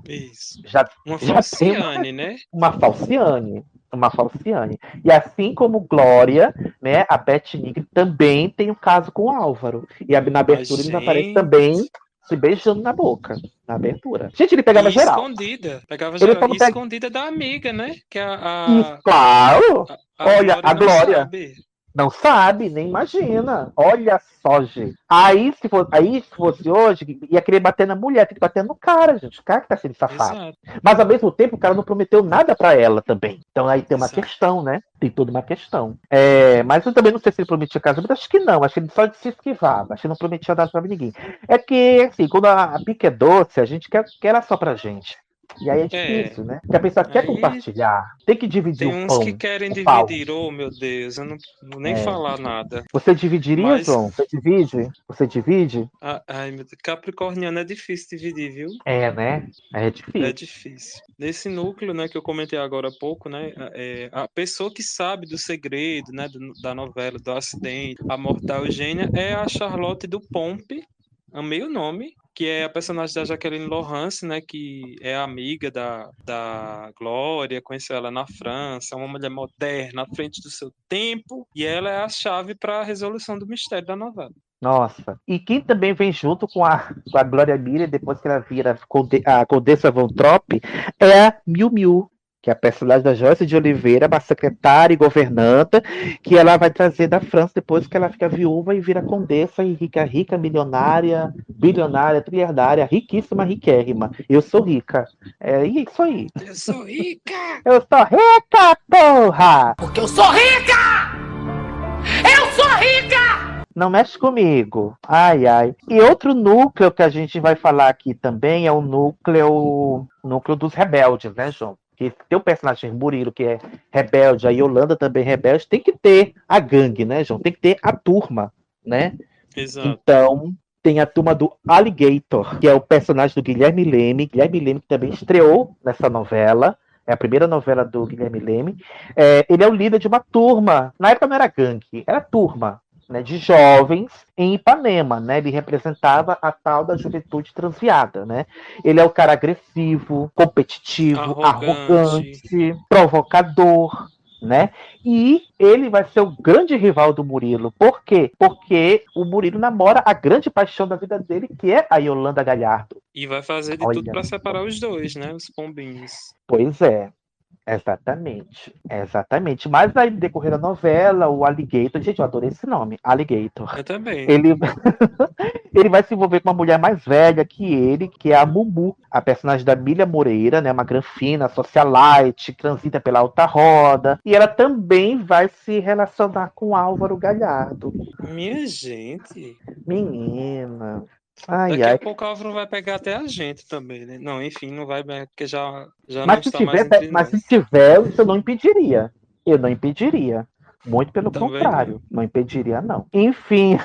Isso. Já, Uma já falciane, né? Uma falciane. uma falciane. E assim como Glória, né, a Beth Nigri também tem um caso com o Álvaro. E a- na abertura ele aparece gente. também se beijando na boca, na abertura. Gente, ele pegava E geral. escondida. Pegava Ele geral. falou E pega- escondida da amiga, né? Que a, a, Isso, claro! a Olha, a não Glória. Não sabe, nem imagina. Olha só, gente. Aí se, for, aí, se fosse hoje, ia querer bater na mulher, tem que bater no cara, gente. O cara que tá sendo safado. Exato. Mas ao mesmo tempo, o cara não prometeu nada pra ela também. Então aí tem uma Exato. questão, né? Tem toda uma questão. É, mas eu também não sei se ele prometia casamento, acho que não, acho que ele só se esquivava, acho que não prometia nada pra ninguém. É que, assim, quando a, a pique é doce, a gente quer, quer ela só pra gente. E aí é difícil, né? Porque a pessoa quer Aí- compartilhar, tem que dividir Tem o uns pão. que querem o pau. dividir. Oh, meu Deus, eu não vou nem É. falar nada. Você dividiria, Mas- João? Você divide? Você divide? Ah, Ai, meu Deus. Capricorniano é difícil dividir, viu? É, né? É difícil. É difícil. Nesse núcleo, né, que eu comentei agora há pouco, né, é, a pessoa que sabe do segredo, né, do- da novela, do acidente, a morte da Eugênia, é a Charlotte do Pompe, amei o nome, que é a personagem da Jaqueline Lawrence, né, que é amiga da, da Glória, conheceu ela na França, é uma mulher moderna, à frente do seu tempo, e ela é a chave para a resolução do mistério da novela. Nossa. E quem também vem junto com a, com a Glória Miller, depois que ela vira a Condessa Von Trop, é a Miu Miu, que é a personagem da Joyce de Oliveira, uma secretária e governanta, que ela vai trazer da França depois que ela fica viúva e vira condessa e rica, rica, milionária, bilionária, trilhardária, riquíssima, riquérrima. Eu sou rica. É isso aí. Eu sou rica! Eu sou rica, porra! Porque eu sou rica! Eu sou rica! Não mexe comigo. Ai, ai. E outro núcleo que a gente vai falar aqui também é o núcleo, núcleo dos rebeldes, né, João? Que tem o personagem Murilo, que é rebelde, a Yolanda também é rebelde. Tem que ter a gangue, né, João? Tem que ter a turma, né? Exato. Então, tem a turma do Alligator, que é o personagem do Guilherme Leme. Guilherme Leme que também estreou nessa novela. É a primeira novela do Guilherme Leme. É, ele é o líder de uma turma. Na época não era gangue, era turma. Né, de jovens em Ipanema, né? Ele representava a tal da juventude transviada, né? Ele é o cara agressivo, competitivo, Arrogante. arrogante provocador, né? E ele vai ser o grande rival do Murilo. Por quê? Porque o Murilo namora a grande paixão da vida dele, que é a Yolanda Galhardo. E vai fazer de Olha tudo para separar os dois, né? Os pombinhos. Pois é. Exatamente, exatamente. Mas aí, no decorrer da novela, o Alligator, gente, eu adorei esse nome, Alligator. Eu também. Ele, [laughs] ele vai se envolver com uma mulher mais velha que ele, que é a Mumu, a personagem da Milha Moreira, né? Uma granfina, socialite, transita pela alta roda. E ela também vai se relacionar com Álvaro Galhardo. Minha gente. Menina. Ai, Daqui ai. a pouco o Álvaro vai pegar até a gente também, né? Não, enfim, não vai, porque já, já não Mas se, está mais tiver, entre mas nós. se tiver, isso eu não impediria. Eu não impediria. Muito pelo Também contrário. Não impediria, não. Enfim.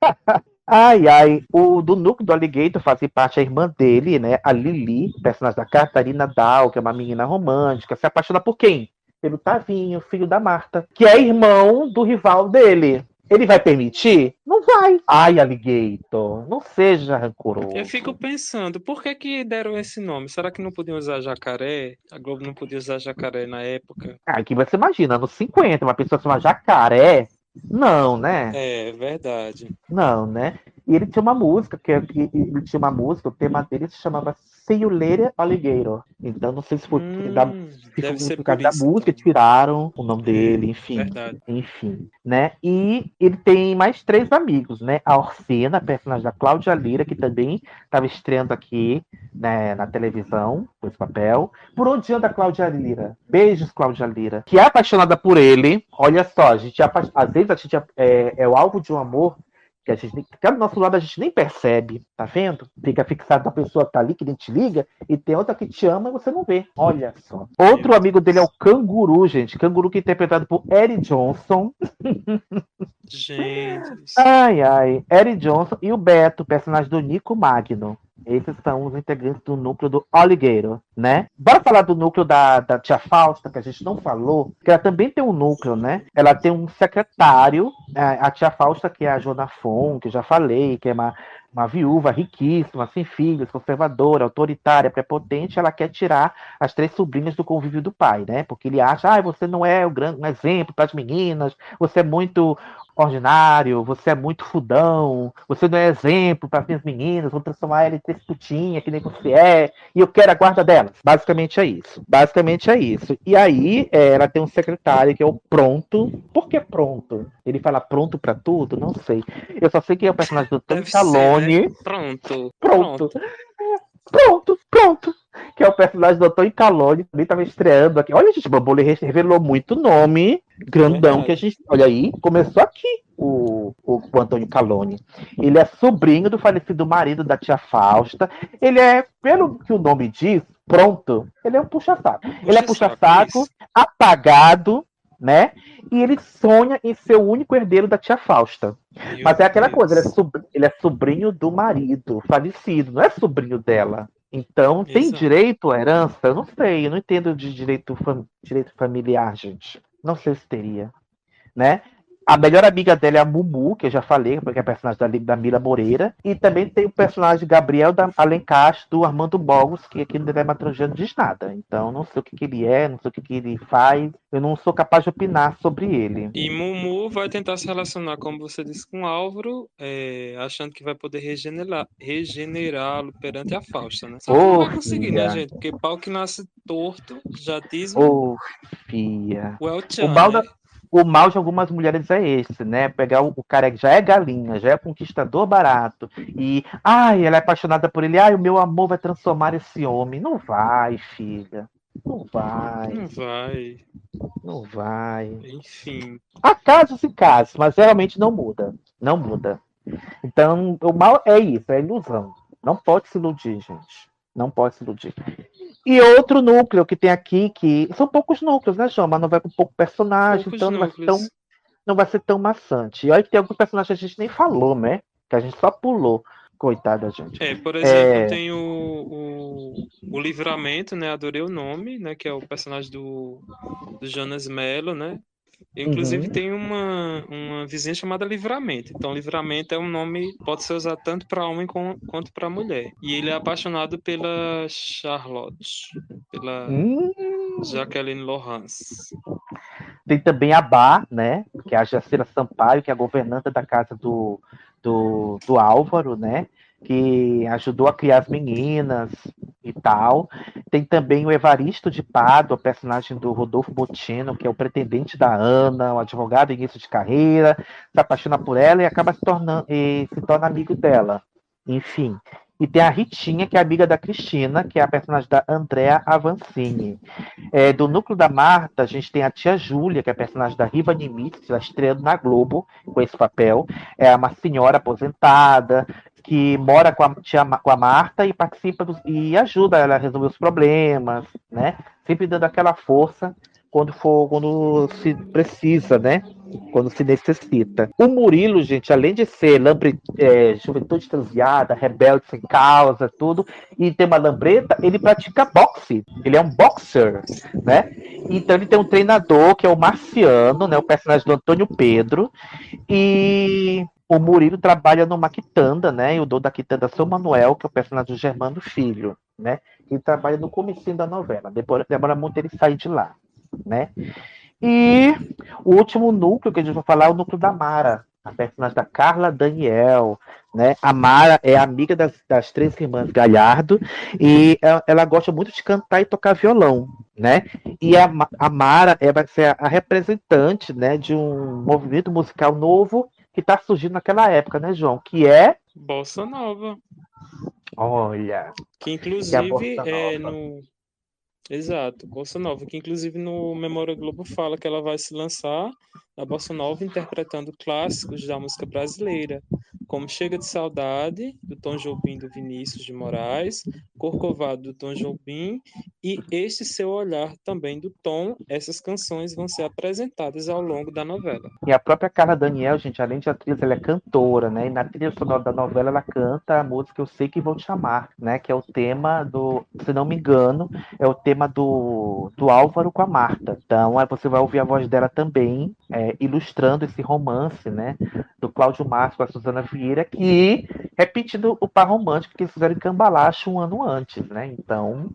[laughs] Ai, ai, o do núcleo do Alligator fazia parte a irmã dele, né? A Lili, personagem da Catarina Dal, que é uma menina romântica, se apaixona por quem? Pelo Tavinho, filho da Marta, que é irmão do rival dele. Ele vai permitir? Não vai. Ai, Alligator, não seja rancoroso. Eu fico pensando, por que que deram esse nome? Será que não podiam usar jacaré? A Globo não podia usar jacaré na época? Ah, Aqui você imagina, anos 50, uma pessoa chama jacaré. Não, né? É, verdade. Não, né? E ele tinha uma música, que que- ele tinha uma música, o tema dele se chamava Later Alligator. Então não sei se foi da, se foi por causa da música, tiraram o nome dele, enfim. verdade. Enfim, né? E ele tem mais três amigos, né? A Orsena, a personagem da Cláudia Lira, que também estava estreando aqui né, na televisão, com esse papel. Por onde anda a Cláudia Lira? Beijos, Cláudia Lira. Que é apaixonada por ele. Olha só, a gente é apa- às vezes a gente é, é- é o alvo de um amor que a gente que do nosso lado a gente nem percebe, tá vendo? Fica fixado na pessoa que tá ali, que nem te liga, e tem outra que te ama e você não vê. Olha só. Outro amigo dele é o Canguru, gente. Canguru que é interpretado por Eric Johnson. Gente. Ai, ai. Eric Johnson e o Beto, personagem do Nico Magno. Esses são os integrantes do núcleo do Alligator, né? Bora falar do núcleo da, da tia Fausta, que a gente não falou, que ela também tem um núcleo, né? Ela tem um secretário, a tia Fausta, que é a Jona Fon, que já falei, que é uma, uma viúva riquíssima, sem filhos, conservadora, autoritária, prepotente, ela quer tirar as três sobrinhas do convívio do pai, né? Porque ele acha, ah, você não é o grande um exemplo para as meninas, você é muito ordinário, você é muito fudão, você não é exemplo para as minhas meninas, vou transformar ela em três putinha, que nem você é, e eu quero a guarda delas. Basicamente é isso. Basicamente é isso. E aí é, ela tem um secretário que é o Pronto. Por que Pronto? Ele fala pronto para tudo? Não sei. Eu só sei que é o personagem do Tony Calone. Né? Pronto. Pronto. Pronto, pronto. Que é o personagem do Tony Calone, também estava estreando aqui. Olha, gente, o Bambole revelou muito nome grandão que a gente. Olha aí, começou aqui o, o, o Antônio Calone. Ele é sobrinho do falecido marido da tia Fausta. Ele é, pelo que o nome diz, pronto. Ele é um puxa-saco. Ele é puxa-saco, apagado, né? E ele sonha em ser o único herdeiro da tia Fausta. Meu Mas é aquela Deus. coisa, ele é, sobrinho, ele é, sobrinho, do marido falecido, não é sobrinho dela. Então, Exato. tem direito à herança? Eu não sei, eu não entendo de direito, fam direito familiar, gente. Não sei se teria, né? A melhor amiga dela é a Mumu, que eu já falei, porque é a personagem da, da Mila Moreira. E também tem o personagem Gabriel da Alencar, do Armando Bogos, que aqui no Dilema Transgênero diz nada. Então, não sei o que, que, ele é, não sei o que, que ele faz. Eu não sou capaz de opinar sobre ele. E Mumu vai tentar se relacionar, como você disse, com Álvaro, é, achando que vai poder regenerar, regenerá-lo perante a Fausta, né? Só oh, não vai conseguir, né, filha. né, gente? Porque pau que nasce torto, já diz Ô, oh, filha. O El Chan, o mal né? O mal de algumas mulheres é esse, né? Pegar o, o, cara que já é galinha, já é conquistador barato, e ai, ela é apaixonada por ele, ai, o meu amor vai transformar esse homem. Não vai, filha. Não vai. Não vai. Não vai. Enfim. Há casos e casos, mas realmente não muda. Não muda. Então, o mal é isso, é ilusão. Não pode se iludir, gente. Não pode se iludir. E outro núcleo que tem aqui, que são poucos núcleos, né, João? Mas não vai com pouco personagem, poucos então não vai, ser tão, não vai ser tão maçante. E olha que tem alguns personagens que a gente nem falou, né? Que a gente só pulou. Coitada, gente. É, por exemplo, é... tem o, o, o, Livramento, né? Adorei o nome, né? Que é o personagem do, do Jonas Mello, né? Inclusive uhum. tem uma, uma vizinha chamada Livramento. Então, Livramento é um nome pode ser usado tanto para homem com, quanto para mulher. E ele é apaixonado pela Charlotte, pela uhum. Jacqueline Laurence. Tem também a Bá, né? Que é a Jacira Sampaio, que é a governanta da casa do, do, do Álvaro, né? Que ajudou a criar as meninas e tal. Tem também o Evaristo de Pado, personagem do Rodolfo Botino, que é o pretendente da Ana, o advogado início de carreira, se apaixona por ela e acaba se tornando e se torna amigo dela. Enfim. E tem a Ritinha, que é amiga da Cristina, que é a personagem da Andrea Avancini. É, do núcleo da Marta, a gente tem a tia Júlia, que é a personagem da Riva Nimitz, está estreando na Globo com esse papel. É uma senhora aposentada, que mora com a, tia, com a Marta e participa dos, e ajuda ela a resolver os problemas, né? Sempre dando aquela força quando for quando se precisa, né? Quando se necessita. O Murilo, gente, além de ser lambre, é, juventude transviada, rebelde sem causa, tudo, e tem uma lambreta, ele pratica boxe. Ele é um boxer, né? Então ele tem um treinador que é o Marciano, né? O personagem do Antônio Pedro. E o Murilo trabalha numa quitanda, né? E o dono da quitanda é São Manuel, que é o personagem do Germano Filho, né? Ele trabalha no começo da novela. Depois demora muito ele sair de lá, né? E o último núcleo que a gente vai falar é o núcleo da Mara, a personagem da Carla Daniel, né? A Mara é amiga das, das três irmãs Galhardo e ela, ela, gosta muito de cantar e tocar violão, né? E a, a Mara é, vai ser a representante, né, de um movimento musical novo que está surgindo naquela época, né, João? Que é. Bossa Nova. Olha. Que inclusive que é, é no. Exato, Bossa Nova, que inclusive no Memória Globo fala que ela vai se lançar da bossa nova interpretando clássicos da música brasileira, como Chega de Saudade, do Tom Jobim do Vinícius de Moraes, Corcovado do Tom Jobim e Este Seu Olhar também do Tom. Essas canções vão ser apresentadas ao longo da novela. E a própria Carla Daniel, gente, além de atriz, ela é cantora, né? E na trilha sonora da novela ela canta a música Eu Sei Que Vou Te Amar, né? Que é o tema do, se não me engano, é o tema do, do Álvaro com a Marta. Então aí você vai ouvir a voz dela também, é, ilustrando esse romance, né? Do Cláudio Márcio com a Suzana Vieira, que repetindo o par romântico que eles fizeram em Cambalacho um ano antes, né? Então,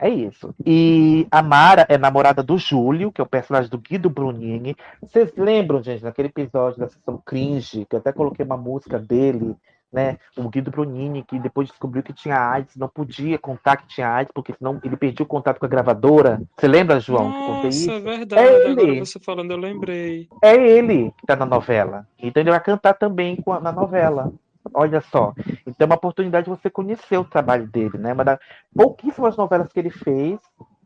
é isso. E a Mara é namorada do Júlio, que é o personagem do Guido Brunini. Vocês lembram, gente, naquele episódio da sessão cringe, que eu até coloquei uma música dele, né? O Guido Brunini, que depois descobriu que tinha AIDS, não podia contar que tinha AIDS, porque senão ele perdia o contato com a gravadora. Você lembra, João? Nossa, é verdade. É Agora você falando, eu lembrei. É ele que tá na novela. Então ele vai cantar também na novela. Olha só. Então é uma oportunidade de você conhecer o trabalho dele, né? Uma das pouquíssimas novelas que ele fez.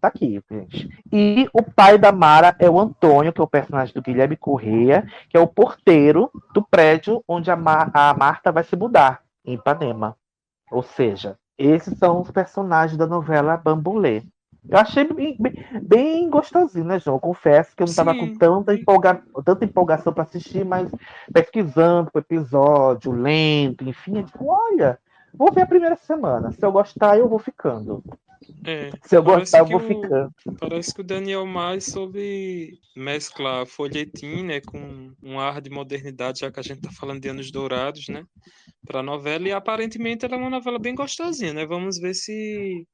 Tá aqui, gente. E o pai da Mara é o Antônio, que é o personagem do Guilherme Correia, que é o porteiro do prédio onde a, Mar a Marta vai se mudar, em Ipanema. Ou seja, esses são os personagens da novela Bambulê. Eu achei bem, bem, gostosinho, né, João? Eu confesso que eu não estava com tanta, empolga, tanta empolgação para assistir, mas pesquisando o episódio, lento, enfim, eu digo, olha, vou ver a primeira semana. Se eu gostar, eu vou ficando. É, Se eu gostar, eu vou o, ficando. Parece que o Daniel mais soube mesclar folhetim, né, com um ar de modernidade, já que a gente tá falando de anos dourados, né, para a novela, e aparentemente ela é uma novela bem gostosinha, né? Vamos ver se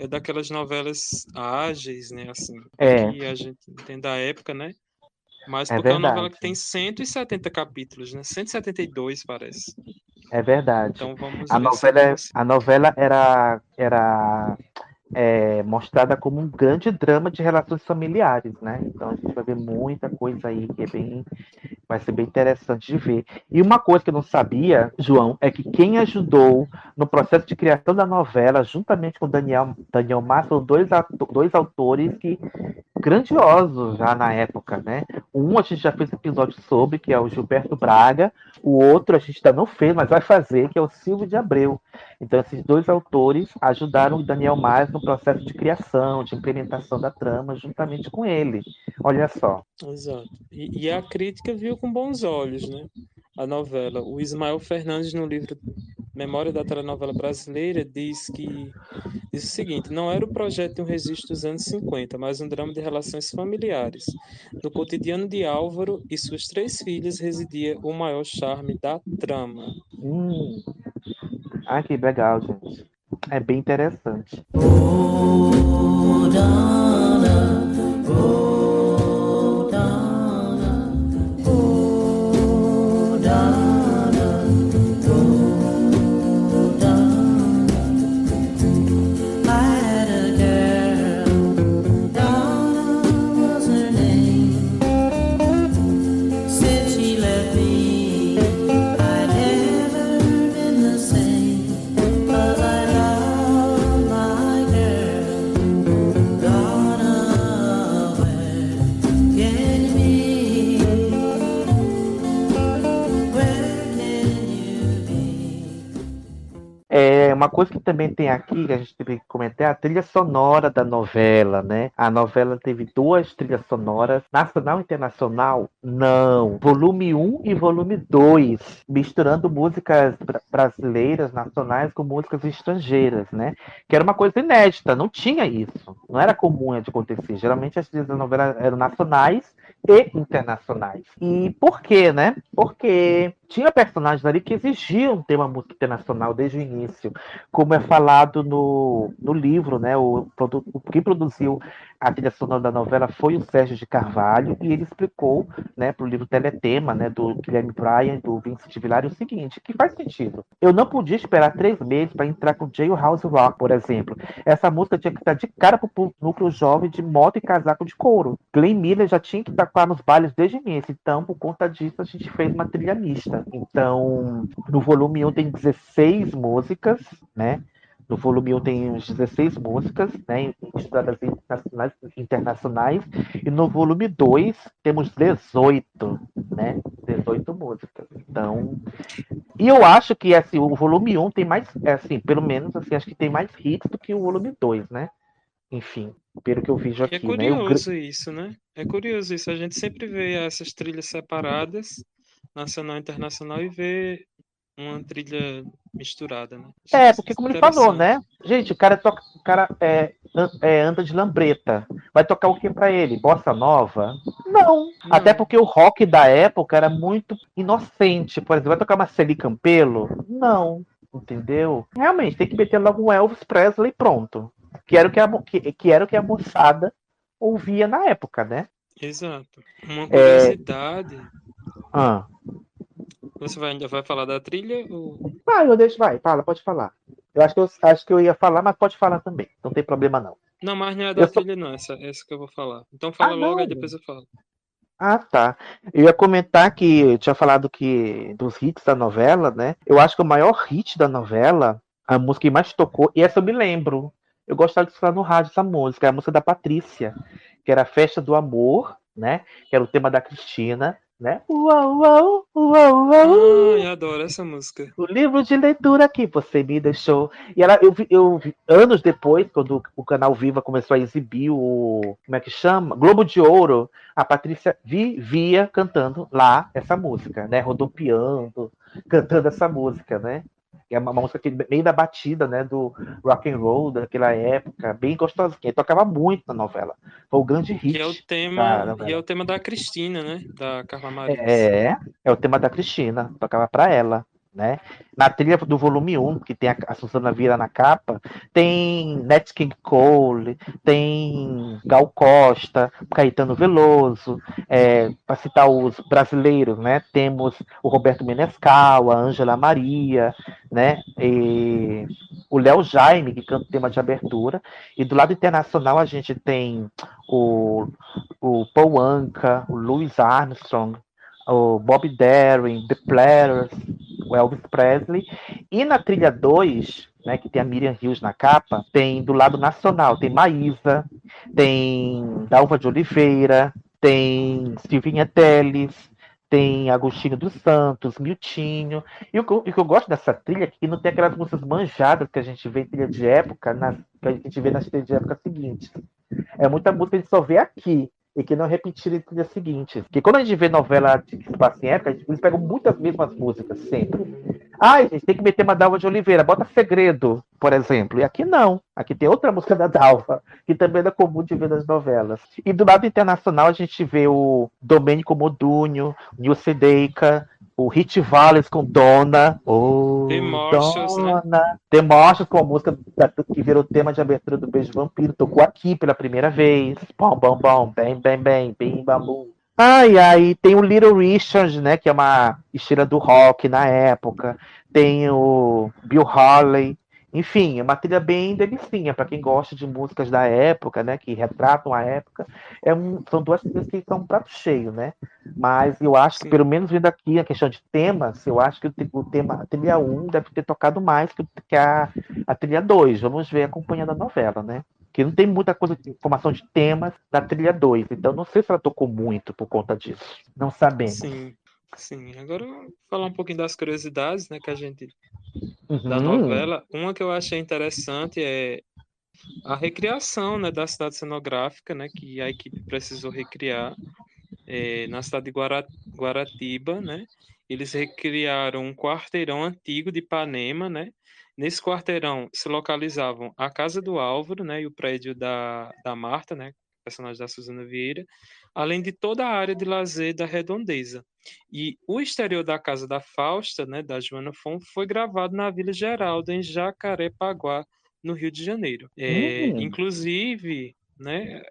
é daquelas novelas ágeis, né? Assim, é. que a gente tem da época, né? Mas é porque verdade. é uma novela que tem 170 capítulos, né? 172, parece. É verdade. Então vamos a novela, a novela era, era é, mostrada como um grande drama de relações familiares, né? Então a gente vai ver muita coisa aí que é bem, vai ser bem interessante de ver. E uma coisa que eu não sabia, João, é que quem ajudou no processo de criação da novela, juntamente com Daniel Daniel Massa, foram dois, dois autores que grandiosos já na época, né? Um a gente já fez episódio sobre, que é o Gilberto Braga, o outro a gente ainda não fez, mas vai fazer, que é o Silvio de Abreu. Então esses dois autores ajudaram o Daniel Mais no processo de criação, de implementação da trama, juntamente com ele. Olha só. Exato. E, e a crítica viu com bons olhos, né? A novela. O Ismael Fernandes, no livro Memória da Telenovela Brasileira, diz que diz o seguinte: não era o projeto de um registro dos anos 50, mas um drama de relações familiares. No cotidiano de Álvaro e suas três filhas residia o maior charme da trama. Hum. Ah, que legal, gente. É bem interessante. Oh, Donna, oh, uma coisa que também tem aqui, que a gente teve que comentar, é a trilha sonora da novela, né? A novela teve duas trilhas sonoras, nacional e internacional? Não. Volume 1 e volume 2, misturando músicas bra- brasileiras, nacionais, com músicas estrangeiras, né? Que era uma coisa inédita, não tinha isso. Não era comum de acontecer. Geralmente as trilhas da novela eram nacionais e internacionais. E por quê, né? Porque tinha personagens ali que exigiam ter uma música internacional desde o início, como é falado no, no livro, né? O, o quem produziu a trilha sonora da novela foi o Sérgio de Carvalho e ele explicou, né, para o livro Teletema, né, do Guilherme Bryan, do Vincent Villari, o seguinte, que faz sentido. Eu não podia esperar três meses para entrar com Jailhouse Rock, por exemplo. Essa música tinha que estar de cara para o núcleo jovem de moto e casaco de couro. Glenn Miller já tinha que tocar nos bailes desde início, então, por conta disso, a gente fez uma trilha mista. Então, no volume 1 tem 16 músicas, né? No volume 1 tem uns 16 músicas, né, estudadas internacionais, internacionais, e no volume 2 temos 18, né, 18 músicas. Então, e eu acho que assim, o volume 1 tem mais, é, assim, pelo menos assim, acho que tem mais hits do que o volume 2, né? Enfim, pelo que eu vejo aqui, é né? Eu- curioso isso, né? É curioso isso. A gente sempre vê essas trilhas separadas, nacional e internacional, e vê uma trilha misturada, né? É, porque como ele falou, né? Gente, o cara toca, o cara é, é, anda de lambreta. Vai tocar o que pra ele? Bossa nova? Não. Até porque o rock da época era muito inocente. Por exemplo, vai tocar Marceli Campelo? Não. Entendeu? Realmente, tem que meter logo um Elvis Presley e pronto. Que era o que a, que, que era o que a moçada ouvia na época, né? Exato. Uma É. curiosidade. Ah. Você vai, ainda vai falar da trilha? Ou... Vai, eu deixo, vai, fala, pode falar. Eu acho que eu acho que eu ia falar, mas pode falar também. Não tem problema não. Não, mas não é da Eu só- trilha, não. Essa, essa que eu vou falar. Então fala Ah, logo, não. depois eu falo. Ah, tá. Eu ia comentar que eu tinha falado que dos hits da novela, né? Eu acho que o maior hit da novela, a música que mais tocou, e essa eu me lembro. Eu gostava de escutar no rádio essa música, é a música da Patrícia, que era a Festa do Amor, né? Que era o tema da Cristina, né? Uau, uau, uau, uau. Ai, adoro essa música. O livro de leitura que você me deixou. E ela, eu, vi, eu anos depois, quando o canal Viva começou a exibir o. Como é que chama? Globo de Ouro, a Patrícia vivia cantando lá essa música, né? Rodopiando, cantando essa música, né? Que é uma, música que, meio da batida, né? Do rock and roll daquela época, bem gostosinha. E tocava muito na novela. Foi o grande hit. Que é o tema, e é o tema da Cristina, né? Da Carla Maria. É, é o tema da Cristina, tocava pra ela, né? Na trilha do volume 1, que tem a, a Susana Vira na capa, tem Nat King Cole, tem Gal Costa, Caetano Veloso, é, para citar os brasileiros, né? Temos o Roberto Menescal, a Ângela Maria, né? E o Léo Jaime, que canta o tema de abertura, e do lado internacional a gente tem o, o Paul Anka, o Louis Armstrong, o Bob Darin, The Platters, o Elvis Presley. E na trilha 2, né, que tem a Miriam Hills na capa, tem do lado nacional, tem Maísa, tem Dalva de Oliveira, tem Silvinha Teles, tem Agostinho dos Santos, Miltinho. E o, que eu- o que eu gosto dessa trilha é que não tem aquelas músicas manjadas que a gente vê em trilha de época, nas, que a gente vê nas trilhas de época seguintes. É muita música que a gente só vê aqui e que não repetiram em trilhas seguintes. Porque quando a gente vê novela de que se passa em época, eles pegam muitas mesmas músicas, sempre. Ai, gente, tem que meter uma Dalva de Oliveira, bota Segredo, por exemplo. E aqui não. Aqui tem outra música da Dalva, que também é comum de ver nas novelas. E do lado internacional a gente vê o Domênico Modugno, Nilce Deica, o Hit Valles com Dona. Oh, Marshals, né? Dona. Marshals com a música que virou tema de abertura do Beijo Vampiro. Tocou aqui pela primeira vez. Bom, bom, bom. Bem, bem, bem. Bim, bam, bum. Ai, ai, tem o Little Richard, né, que é uma estrela do rock na época. Tem o Bill Haley. Enfim, é uma trilha bem delicinha para quem gosta de músicas da época, né, que retratam a época. É um, são duas trilhas que são um prato cheio, né? Mas eu acho que, pelo menos vendo aqui a questão de temas, eu acho que o, o tema, a trilha 1 deve ter tocado mais que, que a, a trilha 2. Vamos ver acompanhando a novela, né? Que não tem muita coisa de informação de temas na trilha 2. Então não sei se ela tocou muito por conta disso. Não sabemos. Sim, sim. Agora falar um pouquinho das curiosidades, né, que a gente da Uhum. novela. Uma que eu achei interessante é a recriação, né, da cidade cenográfica, né, que a equipe precisou recriar eh, na cidade de Guara- Guaratiba, né? Eles recriaram um quarteirão antigo de Ipanema, né? Nesse quarteirão se localizavam a casa do Álvaro, né, e o prédio da, da Marta, né, personagem da Suzana Vieira, além de toda a área de lazer da Redondeza. E o exterior da casa da Fausta, né, da Joana Fon, foi gravado na Vila Geraldo, em Jacarepaguá, no Rio de Janeiro. É, Hum. Inclusive, né,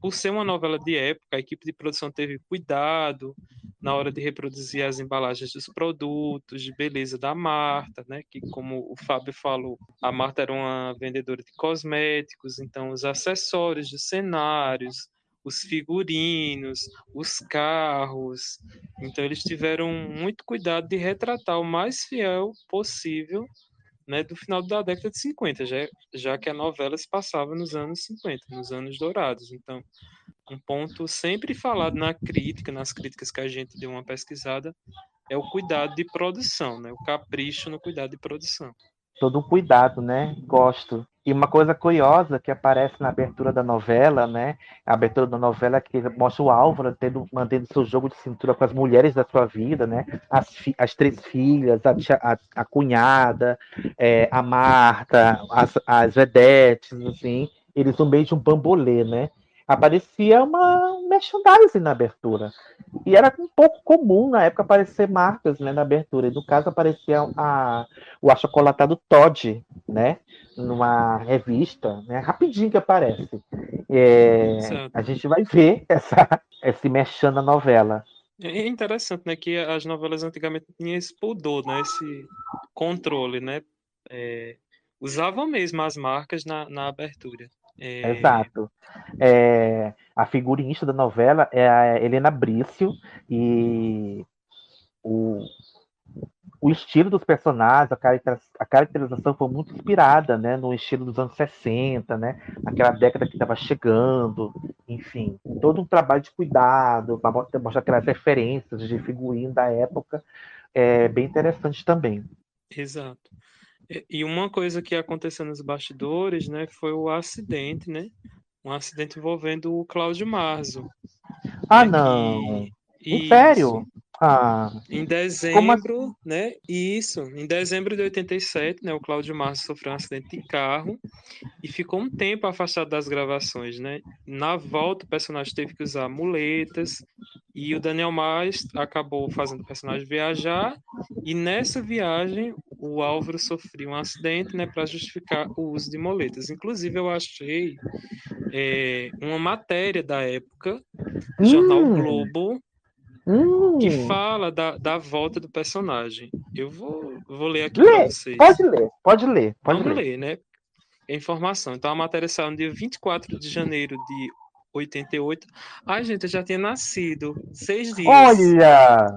por ser uma novela de época, a equipe de produção teve cuidado na hora de reproduzir as embalagens dos produtos de beleza da Marta, né, que como o Fábio falou, a Marta era uma vendedora de cosméticos, então os acessórios dos cenários, os figurinos, os carros. Então eles tiveram muito cuidado de retratar o mais fiel possível né, do final da década de 50, já, já que a novela se passava nos anos 50, nos anos dourados. Então, um ponto sempre falado na crítica, nas críticas que a gente deu uma pesquisada, é o cuidado de produção, né? O capricho no cuidado de produção. Todo um cuidado, né? Gosto. E uma coisa curiosa que aparece na abertura da novela, né? A abertura da novela que mostra o Álvaro tendo, mantendo seu jogo de cintura com as mulheres da sua vida, né? As, as três filhas, a, a, a cunhada, é, a Marta, as, as vedetes, assim. Eles no meio de um bambolê, né? aparecia uma merchandising na abertura. E era um pouco comum na época aparecer marcas né, na abertura. E no caso aparecia a, o achocolatado Todd, né? Numa revista, né? Rapidinho que aparece. É, a gente vai ver essa, esse merchan na novela. É interessante, né, que as novelas antigamente tinham esse pudor, né, esse controle, né, é, usavam mesmo as marcas na, na abertura. É... Exato. É, a figurinista da novela é a Helena Brício e o, o estilo dos personagens, a, caracterização foi muito inspirada né, no estilo dos anos 60, né, aquela década que estava chegando, enfim, todo um trabalho de cuidado para mostrar aquelas referências de figurino da época, é bem interessante também. Exato. E uma coisa que aconteceu nos bastidores, né, foi o acidente, né? Um acidente envolvendo o Cláudio Marzo. Ah, né, não. Que... Sério? Ah, em dezembro, assim? né? Isso, em dezembro de 87, né? O Cláudio Marzo sofreu um acidente de carro e ficou um tempo afastado das gravações, né? Na volta, o personagem teve que usar muletas e o Daniel Mais acabou fazendo o personagem viajar e nessa viagem o Álvaro sofreu um acidente, né? Para justificar o uso de muletas. Inclusive, eu achei é, uma matéria da época, hum. jornal Globo Hum. que fala da, da volta do personagem. Eu vou, vou ler aqui para vocês. Pode ler, pode ler. Pode Vamos ler. ler, né? É informação. Então a matéria saiu no dia 24 de janeiro de 88. Ai, gente, eu já tinha nascido. Seis dias. Olha!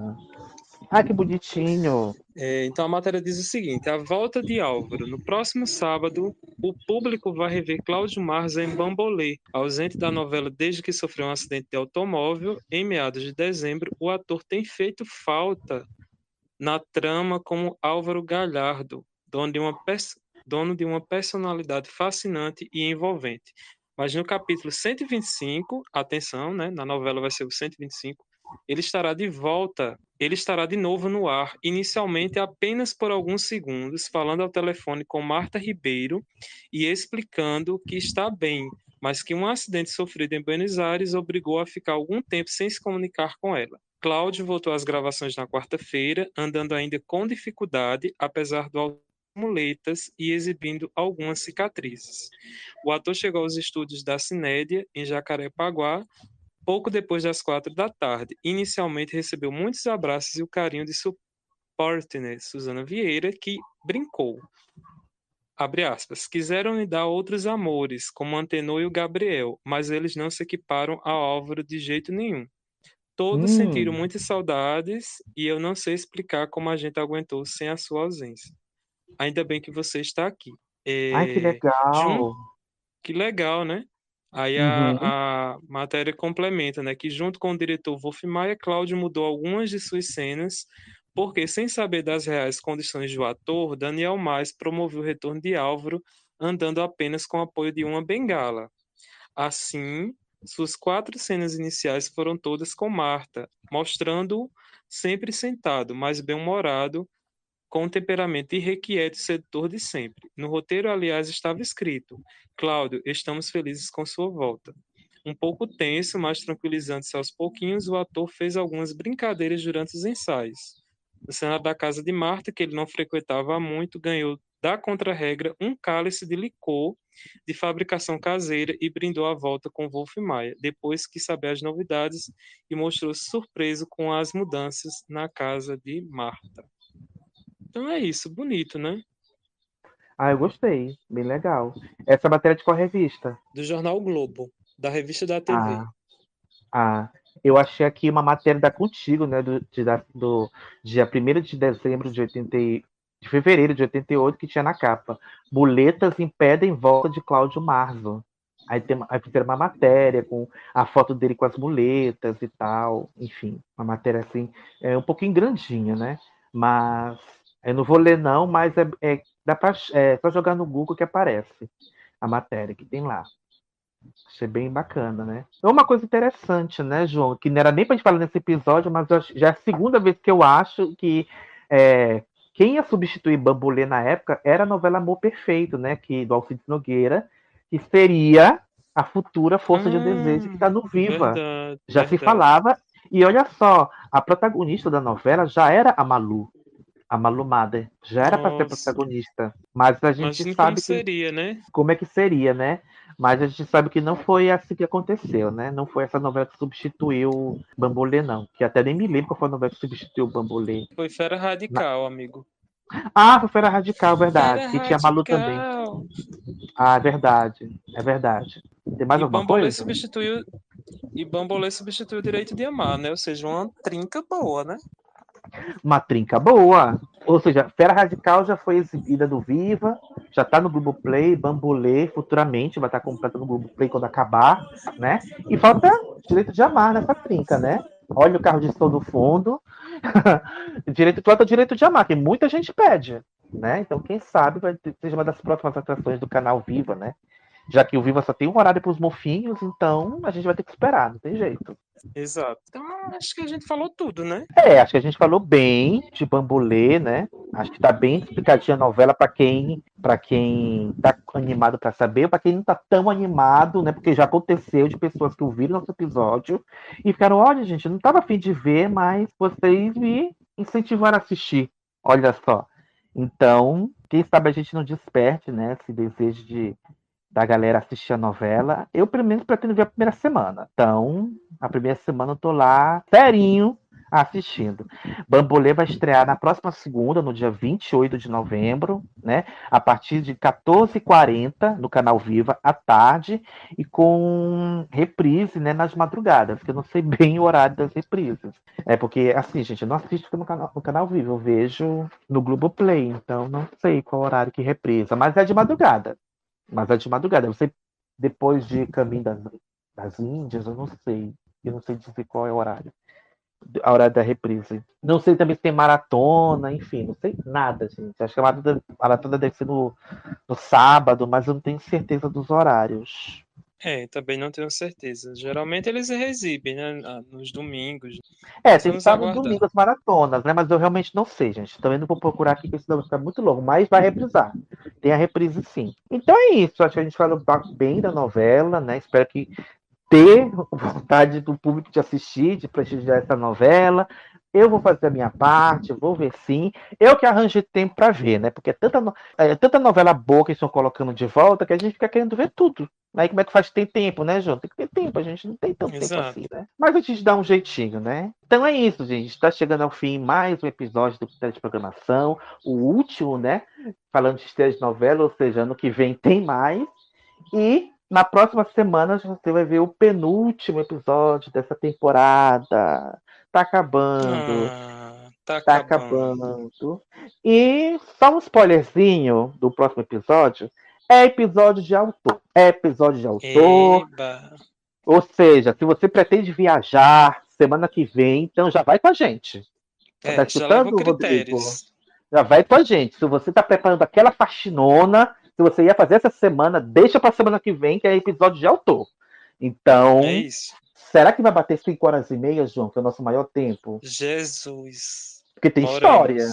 Ah, que bonitinho. É, então a matéria diz o seguinte: a volta de Álvaro. No próximo sábado, o público vai rever Cláudio Marza em Bambolê. Ausente da novela desde que sofreu um acidente de automóvel, em meados de dezembro, o ator tem feito falta na trama como Álvaro Galhardo, dono de uma, dono de uma personalidade fascinante e envolvente. Mas no capítulo 125, atenção, né, na novela vai ser o 125, ele estará de volta, ele estará de novo no ar, inicialmente apenas por alguns segundos, falando ao telefone com Marta Ribeiro e explicando que está bem, mas que um acidente sofrido em Buenos Aires obrigou a ficar algum tempo sem se comunicar com ela. Cláudio voltou às gravações na quarta-feira, andando ainda com dificuldade, apesar do muletas e exibindo algumas cicatrizes. O ator chegou aos estúdios da Cinédia, em Jacarepaguá, pouco depois das quatro da tarde. Inicialmente recebeu muitos abraços e o carinho de sua partner, Susana Vieira, que brincou. Abre aspas. Quiseram me dar outros amores, como Antenor e o Gabriel, mas eles não se equiparam ao Álvaro de jeito nenhum. Todos hum. sentiram muitas saudades e eu não sei explicar como a gente aguentou sem a sua ausência. Ainda bem que você está aqui. É, Ai, que legal! Que legal, né? Aí a, uhum. a, matéria complementa, né, que junto com o diretor Wolf Maia, Cláudio mudou algumas de suas cenas, porque sem saber das reais condições do ator, Daniel Mais promoveu o retorno de Álvaro, andando apenas com o apoio de uma bengala. Assim, suas quatro cenas iniciais foram todas com Marta, mostrando-o sempre sentado, mas bem-humorado, com o temperamento irrequieto e sedutor de sempre. No roteiro, aliás, estava escrito: Cláudio, estamos felizes com sua volta. Um pouco tenso, mas tranquilizando-se aos pouquinhos, o ator fez algumas brincadeiras durante os ensaios. No cenário da casa de Marta, que ele não frequentava há muito, ganhou da contra-regra um cálice de licor de fabricação caseira e brindou a volta com Wolf Maia, depois que saber as novidades e mostrou-se surpreso com as mudanças na casa de Marta. Então é isso, bonito, né? Ah, eu gostei. Bem legal. Essa matéria de qual revista? Do jornal Globo, da revista da TV. Ah, ah eu achei aqui uma matéria da Contigo, né? Do, de, da, do dia 1 de dezembro de 88. de fevereiro de 88, que tinha na capa. Muletas impedem volta de Cláudio Marzo. Aí, tem, aí fizeram uma matéria com a foto dele com as muletas e tal. Enfim, uma matéria assim, é um pouquinho grandinha, né? Mas eu não vou ler, não, mas é, é dá para é, só jogar no Google que aparece a matéria que tem lá. Achei bem bacana, né? É uma coisa interessante, né, João? Que não era nem pra gente falar nesse episódio, mas já é a segunda vez que eu acho que é, quem ia substituir Bambulê na época era a novela Amor Perfeito, né? Que, do Alcides Nogueira, que seria a futura Força hum, de Desejo que está no Viva. Verdade, já verdade. se falava. E olha só, a protagonista da novela já era a Malu. A Malu Mader. Já era para ser protagonista. Mas a gente Imagina sabe. Como que, seria, né? Como é que seria, né? Mas a gente sabe que não foi assim que aconteceu, né? Não foi essa novela que substituiu Bambolê, não. Que até nem me lembro qual foi a novela que substituiu Bambolê. Foi Fera Radical, Na... amigo. Ah, foi Fera Radical, verdade. Fera que tinha Malu também. Ah, é verdade. É verdade. Tem mais e alguma Bambolê coisa? Substituiu... E Bambolê substituiu o Direito de Amar, né? Ou seja, uma trinca boa, né? Uma trinca boa. Ou seja, Fera Radical já foi exibida do Viva, já está no Globoplay, Bambolê, futuramente vai estar tá completa no Globoplay quando acabar, né? E falta Direito de Amar nessa trinca, né? Olha o carro de som do fundo. [laughs] direito, falta Direito de Amar, que muita gente pede, né? Então, quem sabe vai seja uma das próximas atrações do canal Viva, né? Já que o Viva só tem um horário para os mofinhos, então a gente vai ter que esperar, não tem jeito. Exato. Então, acho que a gente falou tudo, né? É, acho que a gente falou bem de Bambolê, né? Acho que tá bem explicadinha a novela para quem para quem tá animado para saber, para quem não tá tão animado, né? Porque já aconteceu de pessoas que ouviram nosso episódio e ficaram, olha, gente, eu não tava afim de ver, mas vocês me incentivaram a assistir. Olha só. Então, quem sabe a gente não desperte, né, esse desejo de da galera assistir a novela. Eu, pelo menos, pretendo ver a primeira semana. Então, a primeira semana eu tô lá, serinho, assistindo. Bambolê vai estrear na próxima segunda, no dia 28 de novembro, né? A partir de 14h40 no canal Viva à tarde e com reprise, né, nas madrugadas, porque eu não sei [laughs] bem o horário das reprises. É porque assim, gente, eu não assisto no canal, no canal Viva, eu vejo no Globoplay, então não sei qual horário que reprisa, mas é de madrugada. Mas é de madrugada. Você, depois de Caminho das, das Índias, eu não sei. Eu não sei dizer qual é o horário. A hora da reprise. Não sei também se tem maratona, enfim, não sei nada, gente. Acho que a maratona, a maratona deve ser no, no sábado, mas eu não tenho certeza dos horários. É, também não tenho certeza. Geralmente eles exibem, né? Nos domingos. É, tem que estar no domingo as maratonas, né? Mas eu realmente não sei, gente. Também não vou procurar aqui, porque senão vai ficar muito longo. Mas vai reprisar. Tem a reprise sim. Então é isso. Acho que a gente falou bem da novela, né? Espero que ter [laughs] vontade do público de assistir, de prestigiar essa novela. Eu vou fazer a minha parte, vou ver sim. Eu que arranjei tempo para ver, né? Porque é tanta, é tanta novela boa que estão colocando de volta que a gente fica querendo ver tudo. Aí como é que faz? Tem tempo, né, João? Tem que ter tempo, a gente não tem tanto Exato. tempo assim, né? Mas a gente dá um jeitinho, né? Então é isso, gente. Está chegando ao fim mais um episódio do Critério de Programação, o último, né? Falando de estreia de novela, ou seja, ano que vem tem mais. E na próxima semana você vai ver o penúltimo episódio dessa temporada. Tá acabando. Ah, tá, tá acabando. acabando. E só um spoilerzinho do próximo episódio. É episódio de autor. É episódio de autor. Eba. Ou seja, se você pretende viajar semana que vem, então já vai com a gente. É, tá escutando, já Rodrigo? Já vai com a gente. Se você tá preparando aquela faxinona, se você ia fazer essa semana, deixa pra semana que vem, que é episódio de autor. Então, é isso. Será que vai bater 5 horas e meia, João, que é o nosso maior tempo? Jesus. Porque tem Oremos. história.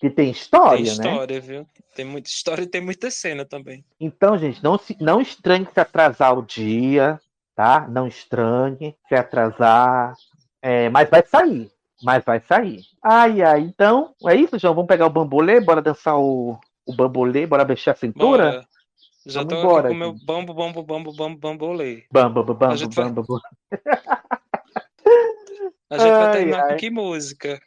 Que tem história, tem história, né? história, viu? Tem muita história e tem muita cena também. Então, gente, não, se, não estranhe se atrasar o dia, tá? Não estranhe se atrasar. É, mas vai sair. Mas vai sair. Ai, ai. Então, é isso, João. Vamos pegar o bambolê, bora dançar o, o bambolê, bora mexer a cintura? Bora. Já Vamos tô embora, com o meu bambo, bambo, bambo, bambo, bambolê. Bambo, bambo, bambo, vai... A gente ai, vai terminar ai. com que música?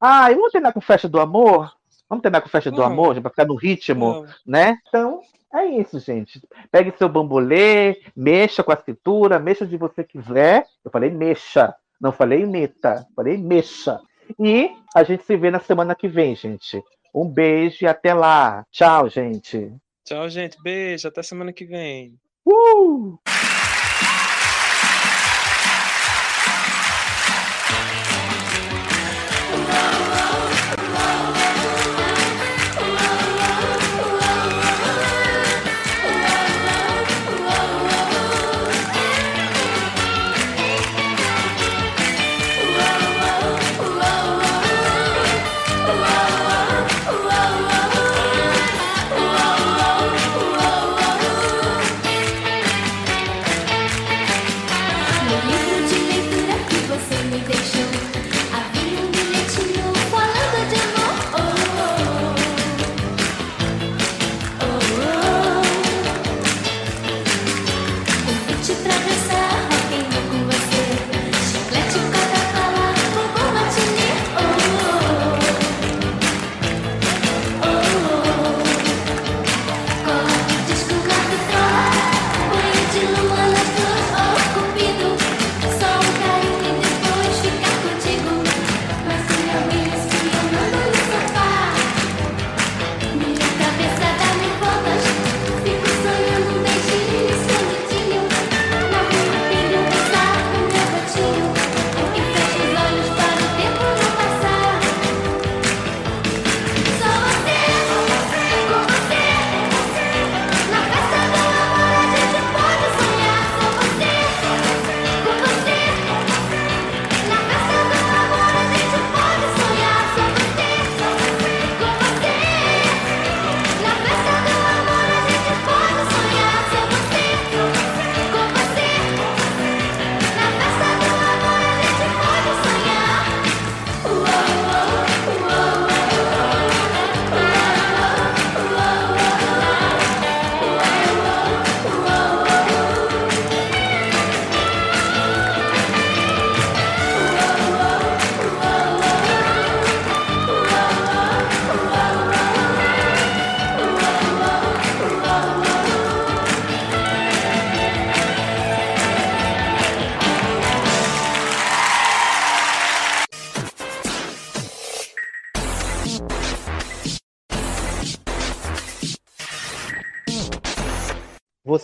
Ah, e vamos terminar com Festa do Amor? Vamos terminar com Festa uhum. do Amor, para ficar no ritmo, uhum. né? Então, é isso, gente. Pegue seu bambolê, mexa com a cintura, mexa de você quiser. Eu falei mexa, não falei meta, falei mexa. E a gente se vê na semana que vem, gente. Um beijo e até lá. Tchau, gente. Tchau, gente. Beijo. Até semana que vem. Uh!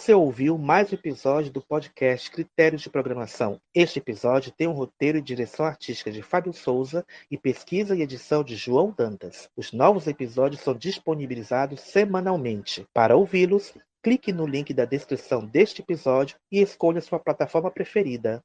Você ouviu mais um episódio do podcast Critérios de Programação. Este episódio tem um roteiro e direção artística de Fábio Souza e pesquisa e edição de João Dantas. Os novos episódios são disponibilizados semanalmente. Para ouvi-los, clique no link da descrição deste episódio e escolha sua plataforma preferida.